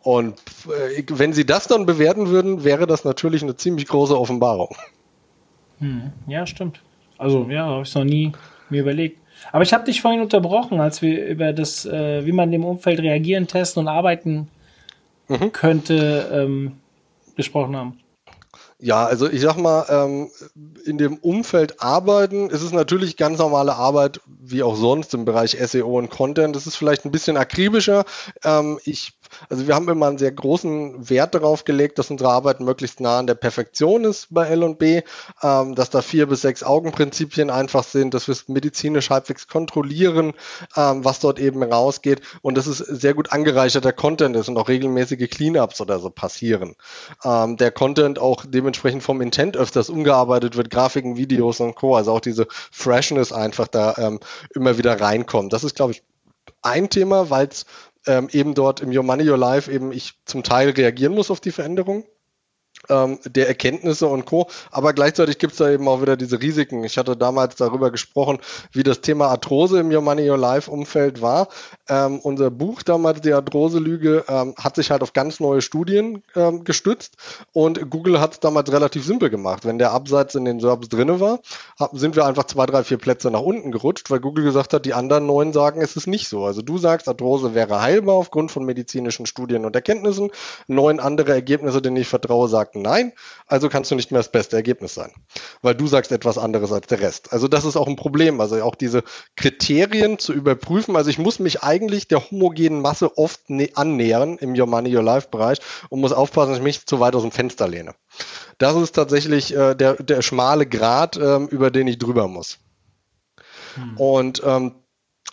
Und äh, wenn sie das dann bewerten würden, wäre das natürlich eine ziemlich große Offenbarung. Hm, ja, stimmt. Also, ja, habe ich noch nie mir überlegt. Aber ich habe dich vorhin unterbrochen, als wir über das, äh, wie man im Umfeld reagieren, testen und arbeiten mhm. könnte, ähm, gesprochen haben. Ja, also ich sag mal, ähm, in dem Umfeld arbeiten ist es natürlich ganz normale Arbeit, wie auch sonst im Bereich SEO und Content. Das ist vielleicht ein bisschen akribischer. Ähm, ich also wir haben immer einen sehr großen Wert darauf gelegt, dass unsere Arbeit möglichst nah an der Perfektion ist bei L&B, ähm, dass da vier bis sechs Augenprinzipien einfach sind, dass wir es medizinisch halbwegs kontrollieren, ähm, was dort eben rausgeht und dass es sehr gut angereicherter Content ist und auch regelmäßige Cleanups oder so passieren. Ähm, der Content auch dementsprechend vom Intent öfters umgearbeitet wird, Grafiken, Videos und Co. Also auch diese Freshness einfach da ähm, immer wieder reinkommt. Das ist, glaube ich, ein Thema, weil es ähm, eben dort im Your Money, Your Life eben ich zum Teil reagieren muss auf die Veränderung ähm, der Erkenntnisse und Co. Aber gleichzeitig gibt es da eben auch wieder diese Risiken. Ich hatte damals darüber gesprochen, wie das Thema Arthrose im Your Money, Your Life Umfeld war. Ähm, unser Buch damals, die Arthrose-Lüge, ähm, hat sich halt auf ganz neue Studien ähm, gestützt und Google hat es damals relativ simpel gemacht. Wenn der Absatz in den Serbs drinne war, sind wir einfach zwei, drei, vier Plätze nach unten gerutscht, weil Google gesagt hat, die anderen neun sagen, es ist nicht so. Also du sagst, Arthrose wäre heilbar aufgrund von medizinischen Studien und Erkenntnissen. Neun andere Ergebnisse, denen ich vertraue, sagten sagten nein, also kannst du nicht mehr das beste Ergebnis sein, weil du sagst etwas anderes als der Rest. Also das ist auch ein Problem, also auch diese Kriterien zu überprüfen. Also ich muss mich eigentlich der homogenen Masse oft annähern im Your Money, Your Life Bereich und muss aufpassen, dass ich mich zu weit aus dem Fenster lehne. Das ist tatsächlich äh, der, der schmale Grat, ähm, über den ich drüber muss. Hm. Und ähm,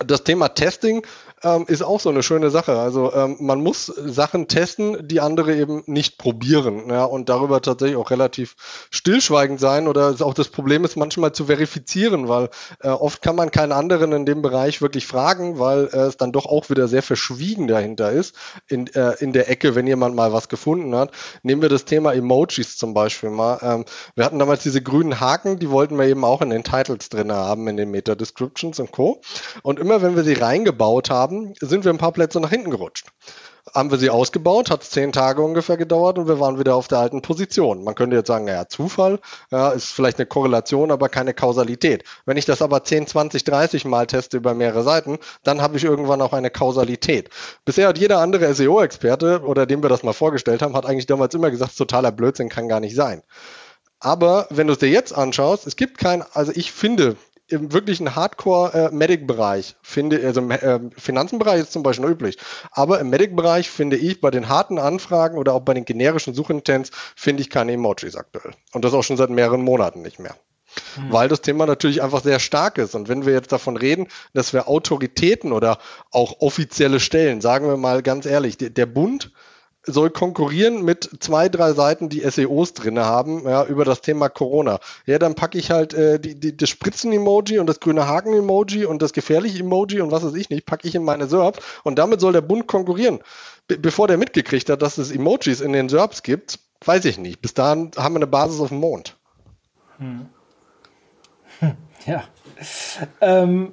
das Thema Testing ähm, ist auch so eine schöne Sache. Also ähm, man muss Sachen testen, die andere eben nicht probieren. Ja, und darüber tatsächlich auch relativ stillschweigend sein. Oder auch das Problem ist manchmal zu verifizieren, weil äh, oft kann man keinen anderen in dem Bereich wirklich fragen, weil äh, es dann doch auch wieder sehr verschwiegen dahinter ist in, äh, in der Ecke, wenn jemand mal was gefunden hat. Nehmen wir das Thema Emojis zum Beispiel mal. Ähm, wir hatten damals diese grünen Haken, die wollten wir eben auch in den Titles drin haben, in den Meta-Descriptions und Co. Und immer wenn wir sie reingebaut haben, sind wir ein paar Plätze nach hinten gerutscht. Haben wir sie ausgebaut, hat es zehn Tage ungefähr gedauert und wir waren wieder auf der alten Position. Man könnte jetzt sagen, naja, Zufall, ja, ist vielleicht eine Korrelation, aber keine Kausalität. Wenn ich das aber 10, 20, 30 Mal teste über mehrere Seiten, dann habe ich irgendwann auch eine Kausalität. Bisher hat jeder andere SEO-Experte, oder dem wir das mal vorgestellt haben, hat eigentlich damals immer gesagt, totaler Blödsinn kann gar nicht sein. Aber wenn du es dir jetzt anschaust, es gibt kein, also ich finde, im wirklichen Hardcore-Medic-Bereich äh, finde, also äh, Finanzenbereich ist zum Beispiel üblich, aber im Medic-Bereich finde ich bei den harten Anfragen oder auch bei den generischen Suchintents finde ich keine Emojis aktuell. Und das auch schon seit mehreren Monaten nicht mehr. Hm. Weil das Thema natürlich einfach sehr stark ist. Und wenn wir jetzt davon reden, dass wir Autoritäten oder auch offizielle Stellen, sagen wir mal ganz ehrlich, der, der Bund soll konkurrieren mit zwei, drei Seiten, die SEOs drin haben, ja, über das Thema Corona. Ja, dann packe ich halt äh, die, die, das Spritzen-Emoji und das grüne Haken-Emoji und das gefährliche Emoji und was weiß ich nicht, packe ich in meine SERPs und damit soll der Bund konkurrieren. Be bevor der mitgekriegt hat, dass es Emojis in den SERPs gibt, weiß ich nicht. Bis dahin haben wir eine Basis auf dem Mond. Hm. Hm, ja. Ähm,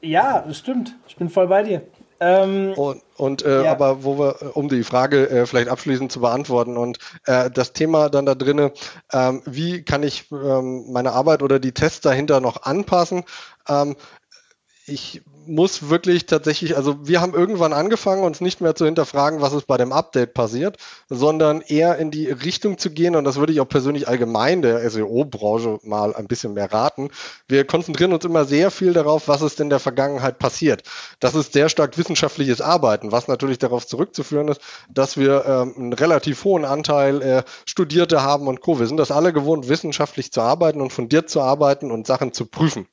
ja, das stimmt. Ich bin voll bei dir. Ähm, und und äh, ja. aber wo wir, um die Frage äh, vielleicht abschließend zu beantworten und äh, das Thema dann da drinnen, ähm, wie kann ich ähm, meine Arbeit oder die Tests dahinter noch anpassen? Ähm, ich muss wirklich tatsächlich, also wir haben irgendwann angefangen, uns nicht mehr zu hinterfragen, was ist bei dem Update passiert, sondern eher in die Richtung zu gehen, und das würde ich auch persönlich allgemein der SEO-Branche mal ein bisschen mehr raten. Wir konzentrieren uns immer sehr viel darauf, was ist in der Vergangenheit passiert. Das ist sehr stark wissenschaftliches Arbeiten, was natürlich darauf zurückzuführen ist, dass wir ähm, einen relativ hohen Anteil äh, Studierte haben und Co. Wir sind das alle gewohnt, wissenschaftlich zu arbeiten und fundiert zu arbeiten und Sachen zu prüfen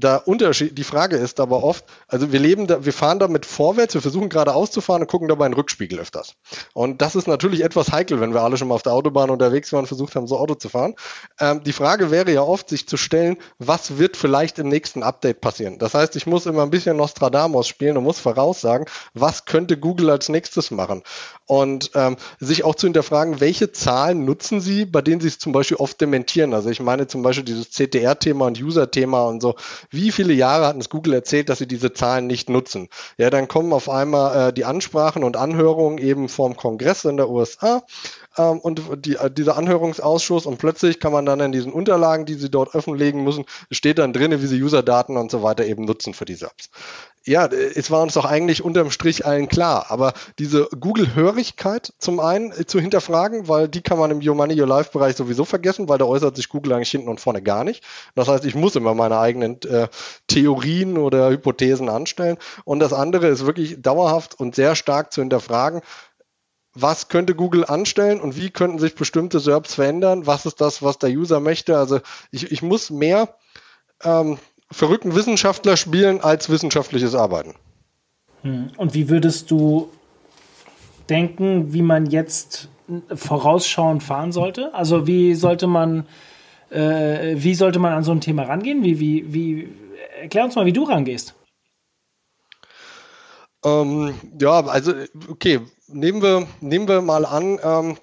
der Unterschied, die Frage ist aber oft, also wir leben da, wir fahren damit vorwärts, wir versuchen gerade auszufahren und gucken dabei in den Rückspiegel öfters. Und das ist natürlich etwas heikel, wenn wir alle schon mal auf der Autobahn unterwegs waren und versucht haben, so Auto zu fahren. Ähm, die Frage wäre ja oft, sich zu stellen, was wird vielleicht im nächsten Update passieren? Das heißt, ich muss immer ein bisschen Nostradamus spielen und muss voraussagen, was könnte Google als nächstes machen? Und ähm, sich auch zu hinterfragen, welche Zahlen nutzen sie, bei denen sie es zum Beispiel oft dementieren. Also ich meine zum Beispiel dieses CTR-Thema und User-Thema und so wie viele Jahre hat es Google erzählt, dass sie diese Zahlen nicht nutzen? Ja, dann kommen auf einmal äh, die Ansprachen und Anhörungen eben vom Kongress in der USA ähm, und die, äh, dieser Anhörungsausschuss und plötzlich kann man dann in diesen Unterlagen, die sie dort offenlegen müssen, steht dann drin, wie sie Userdaten und so weiter eben nutzen für diese Apps ja, es war uns doch eigentlich unterm Strich allen klar. Aber diese Google-Hörigkeit zum einen äh, zu hinterfragen, weil die kann man im Your Money, Your Life-Bereich sowieso vergessen, weil da äußert sich Google eigentlich hinten und vorne gar nicht. Das heißt, ich muss immer meine eigenen äh, Theorien oder Hypothesen anstellen. Und das andere ist wirklich dauerhaft und sehr stark zu hinterfragen, was könnte Google anstellen und wie könnten sich bestimmte SERPs verändern? Was ist das, was der User möchte? Also ich, ich muss mehr ähm, verrückten Wissenschaftler spielen als wissenschaftliches Arbeiten. Hm. Und wie würdest du denken, wie man jetzt vorausschauend fahren sollte? Also wie sollte man, äh, wie sollte man an so ein Thema rangehen? Wie, wie, wie, erklär uns mal, wie du rangehst. Ähm, ja, also okay, nehmen wir, nehmen wir mal an, ähm,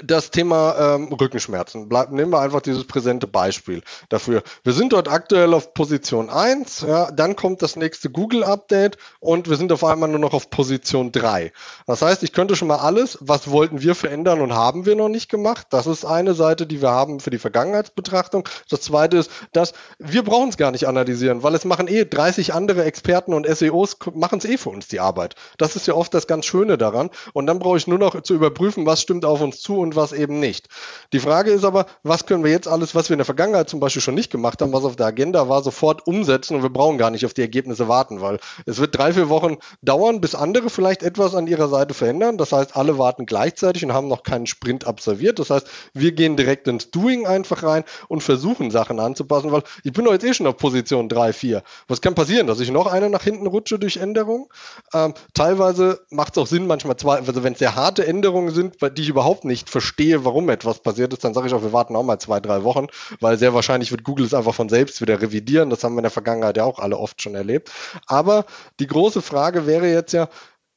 das Thema ähm, Rückenschmerzen. Bleib, nehmen wir einfach dieses präsente Beispiel dafür. Wir sind dort aktuell auf Position 1, ja, dann kommt das nächste Google-Update und wir sind auf einmal nur noch auf Position 3. Das heißt, ich könnte schon mal alles, was wollten wir verändern und haben wir noch nicht gemacht. Das ist eine Seite, die wir haben für die Vergangenheitsbetrachtung. Das zweite ist, dass wir brauchen es gar nicht analysieren, weil es machen eh 30 andere Experten und SEOs machen es eh für uns die Arbeit. Das ist ja oft das ganz Schöne daran. Und dann brauche ich nur noch zu überprüfen, was stimmt auf uns zu und was eben nicht. Die Frage ist aber, was können wir jetzt alles, was wir in der Vergangenheit zum Beispiel schon nicht gemacht haben, was auf der Agenda war, sofort umsetzen und wir brauchen gar nicht auf die Ergebnisse warten, weil es wird drei, vier Wochen dauern, bis andere vielleicht etwas an ihrer Seite verändern. Das heißt, alle warten gleichzeitig und haben noch keinen Sprint absolviert. Das heißt, wir gehen direkt ins Doing einfach rein und versuchen Sachen anzupassen, weil ich bin doch jetzt eh schon auf Position 3, 4. Was kann passieren, dass ich noch eine nach hinten rutsche durch Änderungen? Ähm, teilweise macht es auch Sinn, manchmal zwei, also wenn es sehr harte Änderungen sind, die ich überhaupt nicht verstehe, warum etwas passiert ist, dann sage ich auch, wir warten auch mal zwei, drei Wochen, weil sehr wahrscheinlich wird Google es einfach von selbst wieder revidieren. Das haben wir in der Vergangenheit ja auch alle oft schon erlebt. Aber die große Frage wäre jetzt ja,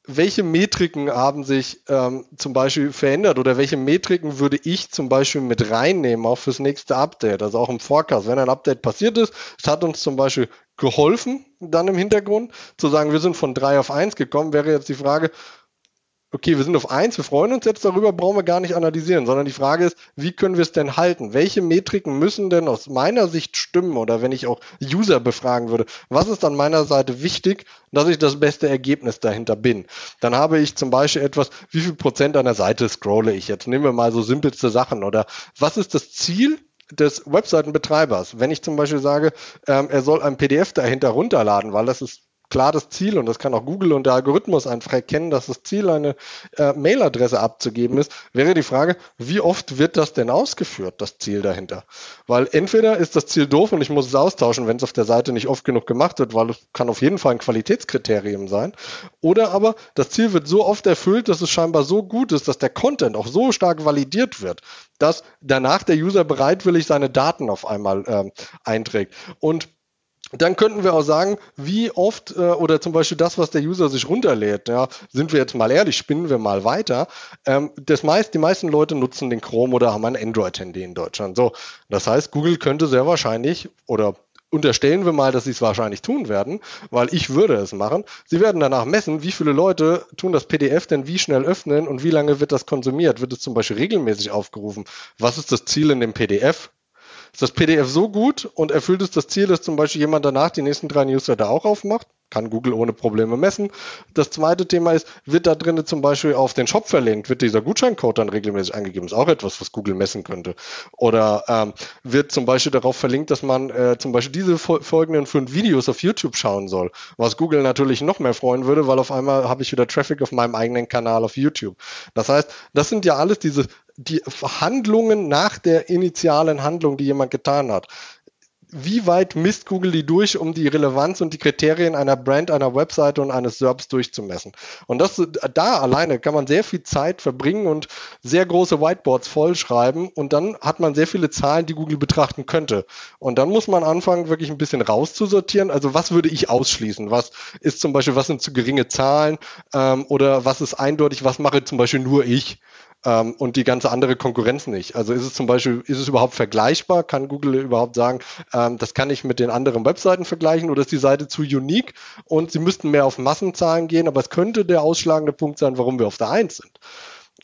welche Metriken haben sich ähm, zum Beispiel verändert oder welche Metriken würde ich zum Beispiel mit reinnehmen, auch fürs nächste Update, also auch im Forecast. Wenn ein Update passiert ist, es hat uns zum Beispiel geholfen, dann im Hintergrund zu sagen, wir sind von drei auf eins gekommen, wäre jetzt die Frage, okay, wir sind auf eins, wir freuen uns jetzt darüber, brauchen wir gar nicht analysieren, sondern die Frage ist, wie können wir es denn halten? Welche Metriken müssen denn aus meiner Sicht stimmen oder wenn ich auch User befragen würde, was ist an meiner Seite wichtig, dass ich das beste Ergebnis dahinter bin? Dann habe ich zum Beispiel etwas, wie viel Prozent einer Seite scrolle ich jetzt? Nehmen wir mal so simpelste Sachen oder was ist das Ziel des Webseitenbetreibers. Wenn ich zum Beispiel sage, ähm, er soll ein PDF dahinter runterladen, weil das ist klar das Ziel und das kann auch Google und der Algorithmus einfach erkennen, dass das Ziel eine äh, Mailadresse abzugeben ist, wäre die Frage, wie oft wird das denn ausgeführt, das Ziel dahinter? Weil entweder ist das Ziel doof und ich muss es austauschen, wenn es auf der Seite nicht oft genug gemacht wird, weil es kann auf jeden Fall ein Qualitätskriterium sein, oder aber das Ziel wird so oft erfüllt, dass es scheinbar so gut ist, dass der Content auch so stark validiert wird, dass danach der User bereitwillig seine Daten auf einmal ähm, einträgt. Und dann könnten wir auch sagen, wie oft äh, oder zum Beispiel das, was der User sich runterlädt. Ja, sind wir jetzt mal ehrlich, spinnen wir mal weiter. Ähm, das meist, die meisten Leute nutzen den Chrome oder haben ein Android-Handy in Deutschland. So, das heißt, Google könnte sehr wahrscheinlich oder unterstellen wir mal, dass sie es wahrscheinlich tun werden, weil ich würde es machen. Sie werden danach messen, wie viele Leute tun das PDF denn wie schnell öffnen und wie lange wird das konsumiert. Wird es zum Beispiel regelmäßig aufgerufen? Was ist das Ziel in dem PDF? Ist das PDF so gut und erfüllt es das Ziel, dass zum Beispiel jemand danach die nächsten drei Newsletter auch aufmacht? Kann Google ohne Probleme messen. Das zweite Thema ist, wird da drinnen zum Beispiel auf den Shop verlinkt? Wird dieser Gutscheincode dann regelmäßig eingegeben? Ist auch etwas, was Google messen könnte. Oder ähm, wird zum Beispiel darauf verlinkt, dass man äh, zum Beispiel diese folgenden fünf Videos auf YouTube schauen soll? Was Google natürlich noch mehr freuen würde, weil auf einmal habe ich wieder Traffic auf meinem eigenen Kanal auf YouTube. Das heißt, das sind ja alles diese die Handlungen nach der initialen Handlung, die jemand getan hat. Wie weit misst Google die durch, um die Relevanz und die Kriterien einer Brand, einer Webseite und eines SERPs durchzumessen? Und das, da alleine kann man sehr viel Zeit verbringen und sehr große Whiteboards vollschreiben und dann hat man sehr viele Zahlen, die Google betrachten könnte. Und dann muss man anfangen, wirklich ein bisschen rauszusortieren. Also was würde ich ausschließen? Was ist zum Beispiel, was sind zu geringe Zahlen? Ähm, oder was ist eindeutig, was mache zum Beispiel nur ich? Ähm, und die ganze andere Konkurrenz nicht. Also ist es zum Beispiel, ist es überhaupt vergleichbar? Kann Google überhaupt sagen, ähm, das kann ich mit den anderen Webseiten vergleichen oder ist die Seite zu unique und sie müssten mehr auf Massenzahlen gehen, aber es könnte der ausschlagende Punkt sein, warum wir auf der Eins sind.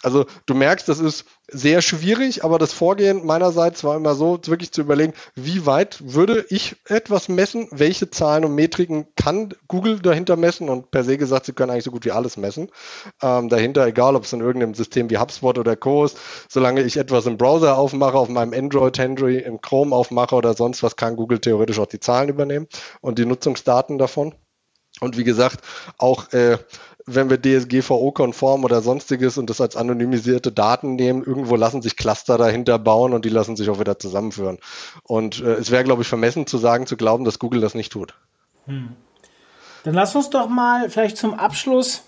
Also du merkst, das ist sehr schwierig, aber das Vorgehen meinerseits war immer so, wirklich zu überlegen, wie weit würde ich etwas messen, welche Zahlen und Metriken kann Google dahinter messen und per se gesagt, sie können eigentlich so gut wie alles messen. Ähm, dahinter, egal ob es in irgendeinem System wie HubSpot oder Co. ist, solange ich etwas im Browser aufmache, auf meinem Android-Handy, im Chrome aufmache oder sonst was, kann Google theoretisch auch die Zahlen übernehmen und die Nutzungsdaten davon. Und wie gesagt, auch äh, wenn wir DSGVO-konform oder sonstiges und das als anonymisierte Daten nehmen, irgendwo lassen sich Cluster dahinter bauen und die lassen sich auch wieder zusammenführen. Und äh, es wäre, glaube ich, vermessen zu sagen, zu glauben, dass Google das nicht tut. Hm. Dann lass uns doch mal vielleicht zum Abschluss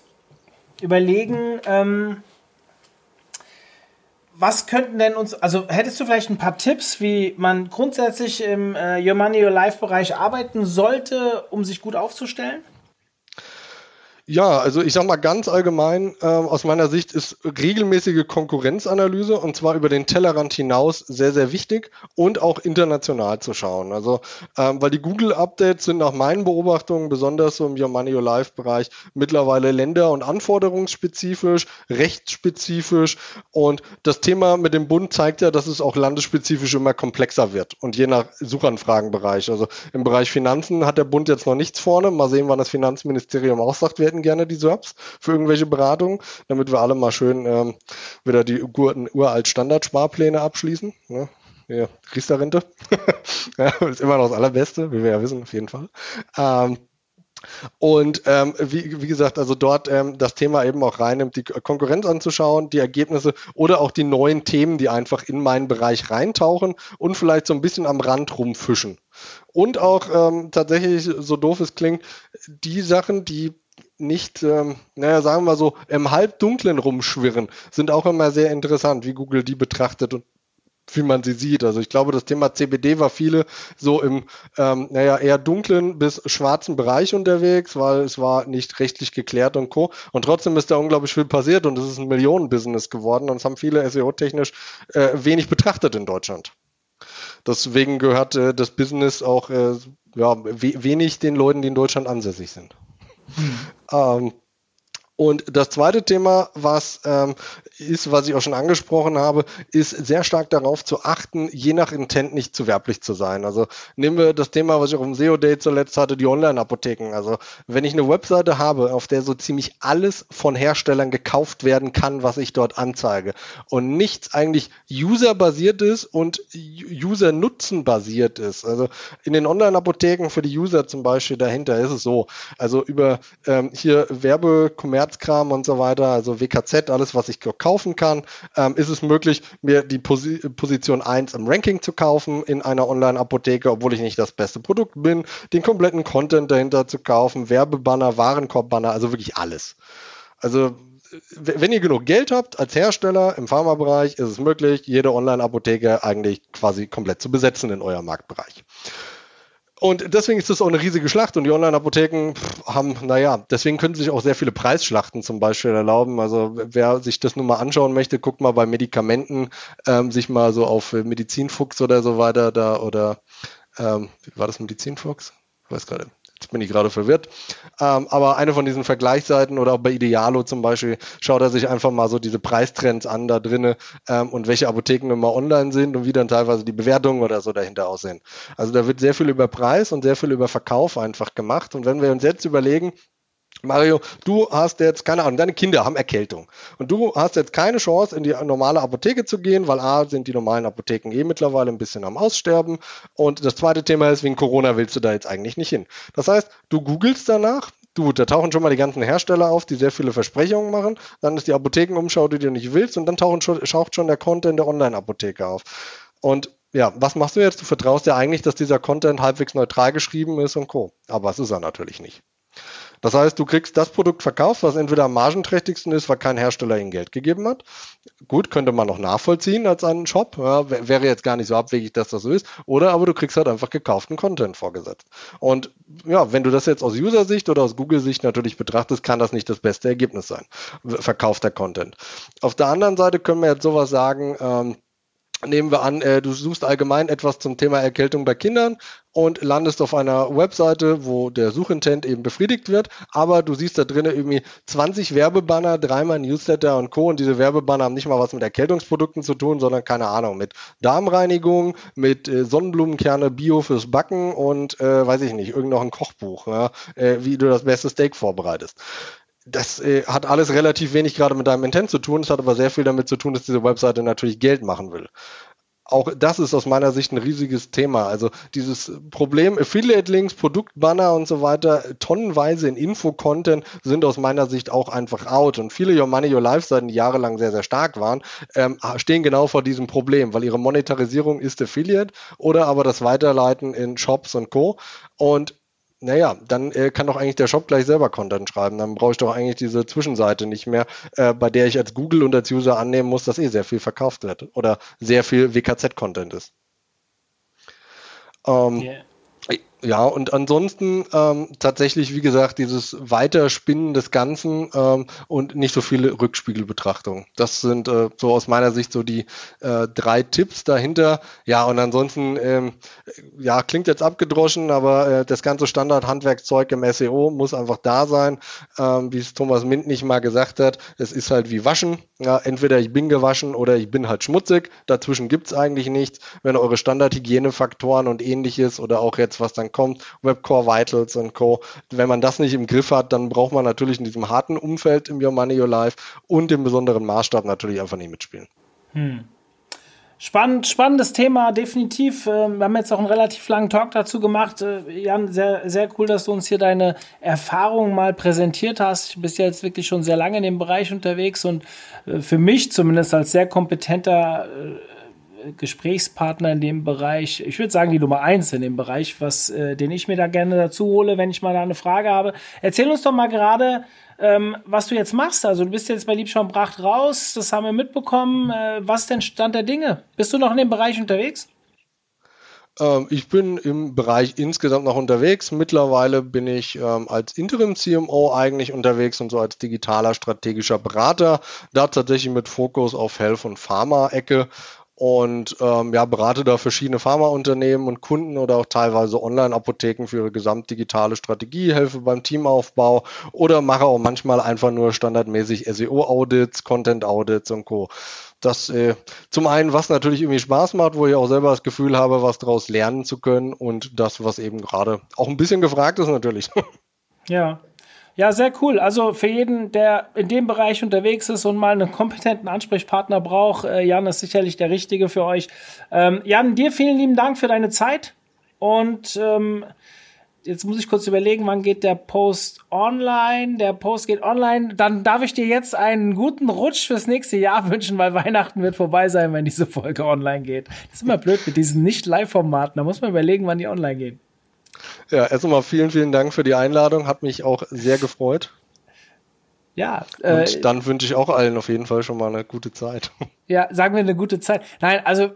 überlegen, ähm, was könnten denn uns, also hättest du vielleicht ein paar Tipps, wie man grundsätzlich im äh, Your Money, Your Life Bereich arbeiten sollte, um sich gut aufzustellen? Ja, also ich sag mal ganz allgemein, äh, aus meiner Sicht ist regelmäßige Konkurrenzanalyse und zwar über den Tellerrand hinaus sehr, sehr wichtig und auch international zu schauen. Also, ähm, weil die Google-Updates sind nach meinen Beobachtungen, besonders so im Your Money, Your Life-Bereich, mittlerweile länder- und anforderungsspezifisch, rechtsspezifisch und das Thema mit dem Bund zeigt ja, dass es auch landesspezifisch immer komplexer wird und je nach Suchanfragenbereich. Also im Bereich Finanzen hat der Bund jetzt noch nichts vorne. Mal sehen, wann das Finanzministerium auch sagt, wir hätten gerne die SERPs für irgendwelche Beratungen, damit wir alle mal schön ähm, wieder die guten uralt Standardsparpläne abschließen. Ne? Ja, Riester-Rente. ja, ist immer noch das Allerbeste, wie wir ja wissen, auf jeden Fall. Ähm, und ähm, wie, wie gesagt, also dort ähm, das Thema eben auch reinnimmt, die Konkurrenz anzuschauen, die Ergebnisse oder auch die neuen Themen, die einfach in meinen Bereich reintauchen und vielleicht so ein bisschen am Rand rumfischen. Und auch ähm, tatsächlich, so doof es klingt, die Sachen, die nicht, ähm, naja, sagen wir so, im Halbdunklen rumschwirren, sind auch immer sehr interessant, wie Google die betrachtet und wie man sie sieht. Also ich glaube, das Thema CBD war viele so im, ähm, naja, eher dunklen bis schwarzen Bereich unterwegs, weil es war nicht rechtlich geklärt und co. Und trotzdem ist da unglaublich viel passiert und es ist ein Millionenbusiness geworden und es haben viele SEO-technisch äh, wenig betrachtet in Deutschland. Deswegen gehört äh, das Business auch äh, ja, we wenig den Leuten, die in Deutschland ansässig sind. Hm. Ähm, und das zweite Thema, was ähm, ist, was ich auch schon angesprochen habe, ist sehr stark darauf zu achten, je nach Intent nicht zu werblich zu sein. Also nehmen wir das Thema, was ich auch im SEO-Day zuletzt hatte, die Online-Apotheken. Also wenn ich eine Webseite habe, auf der so ziemlich alles von Herstellern gekauft werden kann, was ich dort anzeige und nichts eigentlich user-basiert ist und user-nutzen basiert ist. Also in den Online-Apotheken für die User zum Beispiel dahinter ist es so. Also über ähm, hier Werbekommerzkram und so weiter, also WKZ, alles, was ich kaufen kann, ähm, ist es möglich, mir die Posi Position 1 im Ranking zu kaufen in einer Online-Apotheke, obwohl ich nicht das beste Produkt bin, den kompletten Content dahinter zu kaufen, Werbebanner, Warenkorbbanner, also wirklich alles. Also wenn ihr genug Geld habt als Hersteller im Pharmabereich, ist es möglich, jede Online-Apotheke eigentlich quasi komplett zu besetzen in eurem Marktbereich. Und deswegen ist das auch eine riesige Schlacht und die Online-Apotheken haben, naja, deswegen können sich auch sehr viele Preisschlachten zum Beispiel erlauben. Also wer sich das nun mal anschauen möchte, guckt mal bei Medikamenten, ähm, sich mal so auf Medizinfuchs oder so weiter da oder ähm, war das Medizinfuchs? Ich weiß gerade Jetzt bin ich gerade verwirrt. Ähm, aber eine von diesen Vergleichsseiten oder auch bei Idealo zum Beispiel schaut er sich einfach mal so diese Preistrends an da drinnen ähm, und welche Apotheken immer online sind und wie dann teilweise die Bewertungen oder so dahinter aussehen. Also da wird sehr viel über Preis und sehr viel über Verkauf einfach gemacht. Und wenn wir uns jetzt überlegen, Mario, du hast jetzt, keine Ahnung, deine Kinder haben Erkältung. Und du hast jetzt keine Chance, in die normale Apotheke zu gehen, weil A, sind die normalen Apotheken eh mittlerweile ein bisschen am Aussterben. Und das zweite Thema ist, wegen Corona willst du da jetzt eigentlich nicht hin. Das heißt, du googelst danach, du, da tauchen schon mal die ganzen Hersteller auf, die sehr viele Versprechungen machen. Dann ist die Apothekenumschau, die du nicht willst. Und dann tauchen schon, taucht schon der Content der Online-Apotheke auf. Und ja, was machst du jetzt? Du vertraust ja eigentlich, dass dieser Content halbwegs neutral geschrieben ist und Co. Aber es ist er natürlich nicht. Das heißt, du kriegst das Produkt verkauft, was entweder am margenträchtigsten ist, weil kein Hersteller ihnen Geld gegeben hat. Gut, könnte man noch nachvollziehen als einen Shop. Ja, wäre jetzt gar nicht so abwegig, dass das so ist. Oder aber du kriegst halt einfach gekauften Content vorgesetzt. Und ja, wenn du das jetzt aus User-Sicht oder aus Google-Sicht natürlich betrachtest, kann das nicht das beste Ergebnis sein. Verkaufter Content. Auf der anderen Seite können wir jetzt sowas sagen, ähm, nehmen wir an, äh, du suchst allgemein etwas zum Thema Erkältung bei Kindern und landest auf einer Webseite, wo der Suchintent eben befriedigt wird, aber du siehst da drinnen irgendwie 20 Werbebanner, dreimal Newsletter und Co. Und diese Werbebanner haben nicht mal was mit Erkältungsprodukten zu tun, sondern keine Ahnung, mit Darmreinigung, mit äh, Sonnenblumenkerne Bio fürs Backen und äh, weiß ich nicht, irgend noch ein Kochbuch, ja, äh, wie du das beste Steak vorbereitest das äh, hat alles relativ wenig gerade mit deinem Intent zu tun. Es hat aber sehr viel damit zu tun, dass diese Webseite natürlich Geld machen will. Auch das ist aus meiner Sicht ein riesiges Thema. Also dieses Problem Affiliate-Links, Produktbanner und so weiter, tonnenweise in Info-Content sind aus meiner Sicht auch einfach out. Und viele Your Money, Your Life-Seiten, die jahrelang sehr, sehr stark waren, ähm, stehen genau vor diesem Problem, weil ihre Monetarisierung ist Affiliate oder aber das Weiterleiten in Shops und Co. Und naja, dann äh, kann doch eigentlich der Shop gleich selber Content schreiben. Dann brauche ich doch eigentlich diese Zwischenseite nicht mehr, äh, bei der ich als Google und als User annehmen muss, dass eh sehr viel verkauft wird oder sehr viel WKZ-Content ist. Ähm, yeah. Ja, und ansonsten ähm, tatsächlich, wie gesagt, dieses Weiterspinnen des Ganzen ähm, und nicht so viele Rückspiegelbetrachtungen. Das sind äh, so aus meiner Sicht so die äh, drei Tipps dahinter. Ja, und ansonsten, ähm, ja, klingt jetzt abgedroschen, aber äh, das ganze Standard-Handwerkzeug im SEO muss einfach da sein. Ähm, wie es Thomas Mint nicht mal gesagt hat, es ist halt wie Waschen. Ja, entweder ich bin gewaschen oder ich bin halt schmutzig. Dazwischen gibt's eigentlich nichts. Wenn eure Standardhygienefaktoren und ähnliches oder auch jetzt, was dann kommt, Webcore Vitals und Co. Wenn man das nicht im Griff hat, dann braucht man natürlich in diesem harten Umfeld im Your Money, Your Life und im besonderen Maßstab natürlich einfach nicht mitspielen. Hm. Spannend, spannendes Thema, definitiv. Ähm, wir haben jetzt auch einen relativ langen Talk dazu gemacht. Äh, Jan, sehr, sehr cool, dass du uns hier deine Erfahrungen mal präsentiert hast. Du bist ja jetzt wirklich schon sehr lange in dem Bereich unterwegs und äh, für mich zumindest als sehr kompetenter äh, Gesprächspartner in dem Bereich, ich würde sagen die Nummer eins in dem Bereich, was, den ich mir da gerne dazu hole, wenn ich mal da eine Frage habe. Erzähl uns doch mal gerade, ähm, was du jetzt machst. Also du bist jetzt bei Liebschaum Bracht raus, das haben wir mitbekommen. Äh, was ist denn Stand der Dinge? Bist du noch in dem Bereich unterwegs? Ähm, ich bin im Bereich insgesamt noch unterwegs. Mittlerweile bin ich ähm, als Interim-CMO eigentlich unterwegs und so als digitaler strategischer Berater. Da tatsächlich mit Fokus auf Health- und Pharma-Ecke und ähm, ja, berate da verschiedene Pharmaunternehmen und Kunden oder auch teilweise Online-Apotheken für ihre gesamtdigitale Strategie, helfe beim Teamaufbau oder mache auch manchmal einfach nur standardmäßig SEO-Audits, Content-Audits und Co. Das äh, zum einen, was natürlich irgendwie Spaß macht, wo ich auch selber das Gefühl habe, was daraus lernen zu können und das, was eben gerade auch ein bisschen gefragt ist natürlich. Ja, ja, sehr cool. Also für jeden, der in dem Bereich unterwegs ist und mal einen kompetenten Ansprechpartner braucht, äh, Jan ist sicherlich der Richtige für euch. Ähm, Jan, dir vielen lieben Dank für deine Zeit. Und ähm, jetzt muss ich kurz überlegen, wann geht der Post online? Der Post geht online. Dann darf ich dir jetzt einen guten Rutsch fürs nächste Jahr wünschen, weil Weihnachten wird vorbei sein, wenn diese Folge online geht. Das ist immer blöd mit diesen Nicht-Live-Formaten. Da muss man überlegen, wann die online gehen. Ja, erstmal vielen, vielen Dank für die Einladung. Hat mich auch sehr gefreut. Ja. Äh, Und dann wünsche ich auch allen auf jeden Fall schon mal eine gute Zeit. Ja, sagen wir eine gute Zeit. Nein, also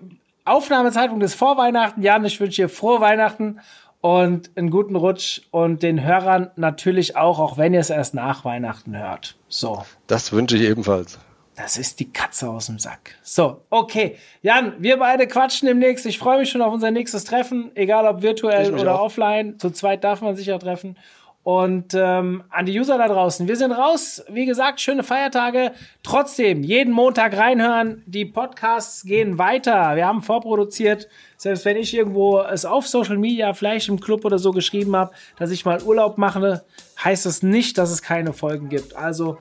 Aufnahmezeitpunkt ist vor Weihnachten. Jan, ich wünsche dir frohe Weihnachten und einen guten Rutsch und den Hörern natürlich auch, auch wenn ihr es erst nach Weihnachten hört. So. Das wünsche ich ebenfalls. Das ist die Katze aus dem Sack. So, okay. Jan, wir beide quatschen demnächst. Ich freue mich schon auf unser nächstes Treffen, egal ob virtuell oder auch. offline. Zu zweit darf man sich ja treffen. Und ähm, an die User da draußen, wir sind raus. Wie gesagt, schöne Feiertage. Trotzdem, jeden Montag reinhören. Die Podcasts gehen weiter. Wir haben vorproduziert. Selbst wenn ich irgendwo es auf Social Media, vielleicht im Club oder so geschrieben habe, dass ich mal Urlaub mache, heißt das nicht, dass es keine Folgen gibt. Also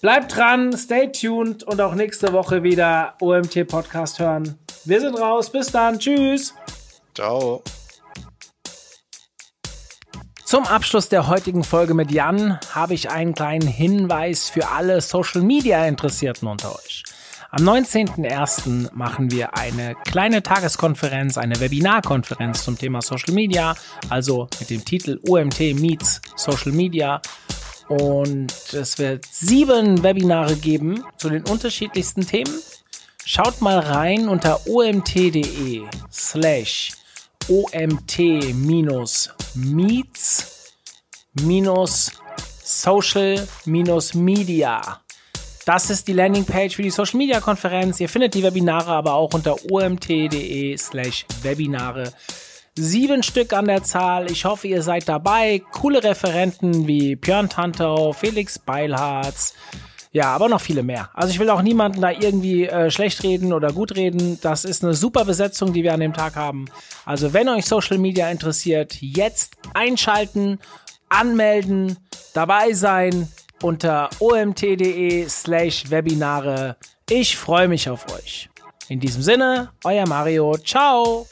Bleibt dran, stay tuned und auch nächste Woche wieder OMT Podcast hören. Wir sind raus. Bis dann. Tschüss. Ciao. Zum Abschluss der heutigen Folge mit Jan habe ich einen kleinen Hinweis für alle Social Media Interessierten unter euch. Am 19.01. machen wir eine kleine Tageskonferenz, eine Webinarkonferenz zum Thema Social Media, also mit dem Titel OMT Meets Social Media. Und es wird sieben Webinare geben zu den unterschiedlichsten Themen. Schaut mal rein unter omt.de slash omt-meets minus social minus media. Das ist die Landingpage für die Social Media Konferenz. Ihr findet die Webinare aber auch unter omt.de slash Webinare Sieben Stück an der Zahl. Ich hoffe, ihr seid dabei. Coole Referenten wie Björn Tantau, Felix Beilharz. Ja, aber noch viele mehr. Also ich will auch niemanden da irgendwie äh, schlecht reden oder gut reden. Das ist eine super Besetzung, die wir an dem Tag haben. Also wenn euch Social Media interessiert, jetzt einschalten, anmelden, dabei sein unter omt.de slash Webinare. Ich freue mich auf euch. In diesem Sinne, euer Mario. Ciao.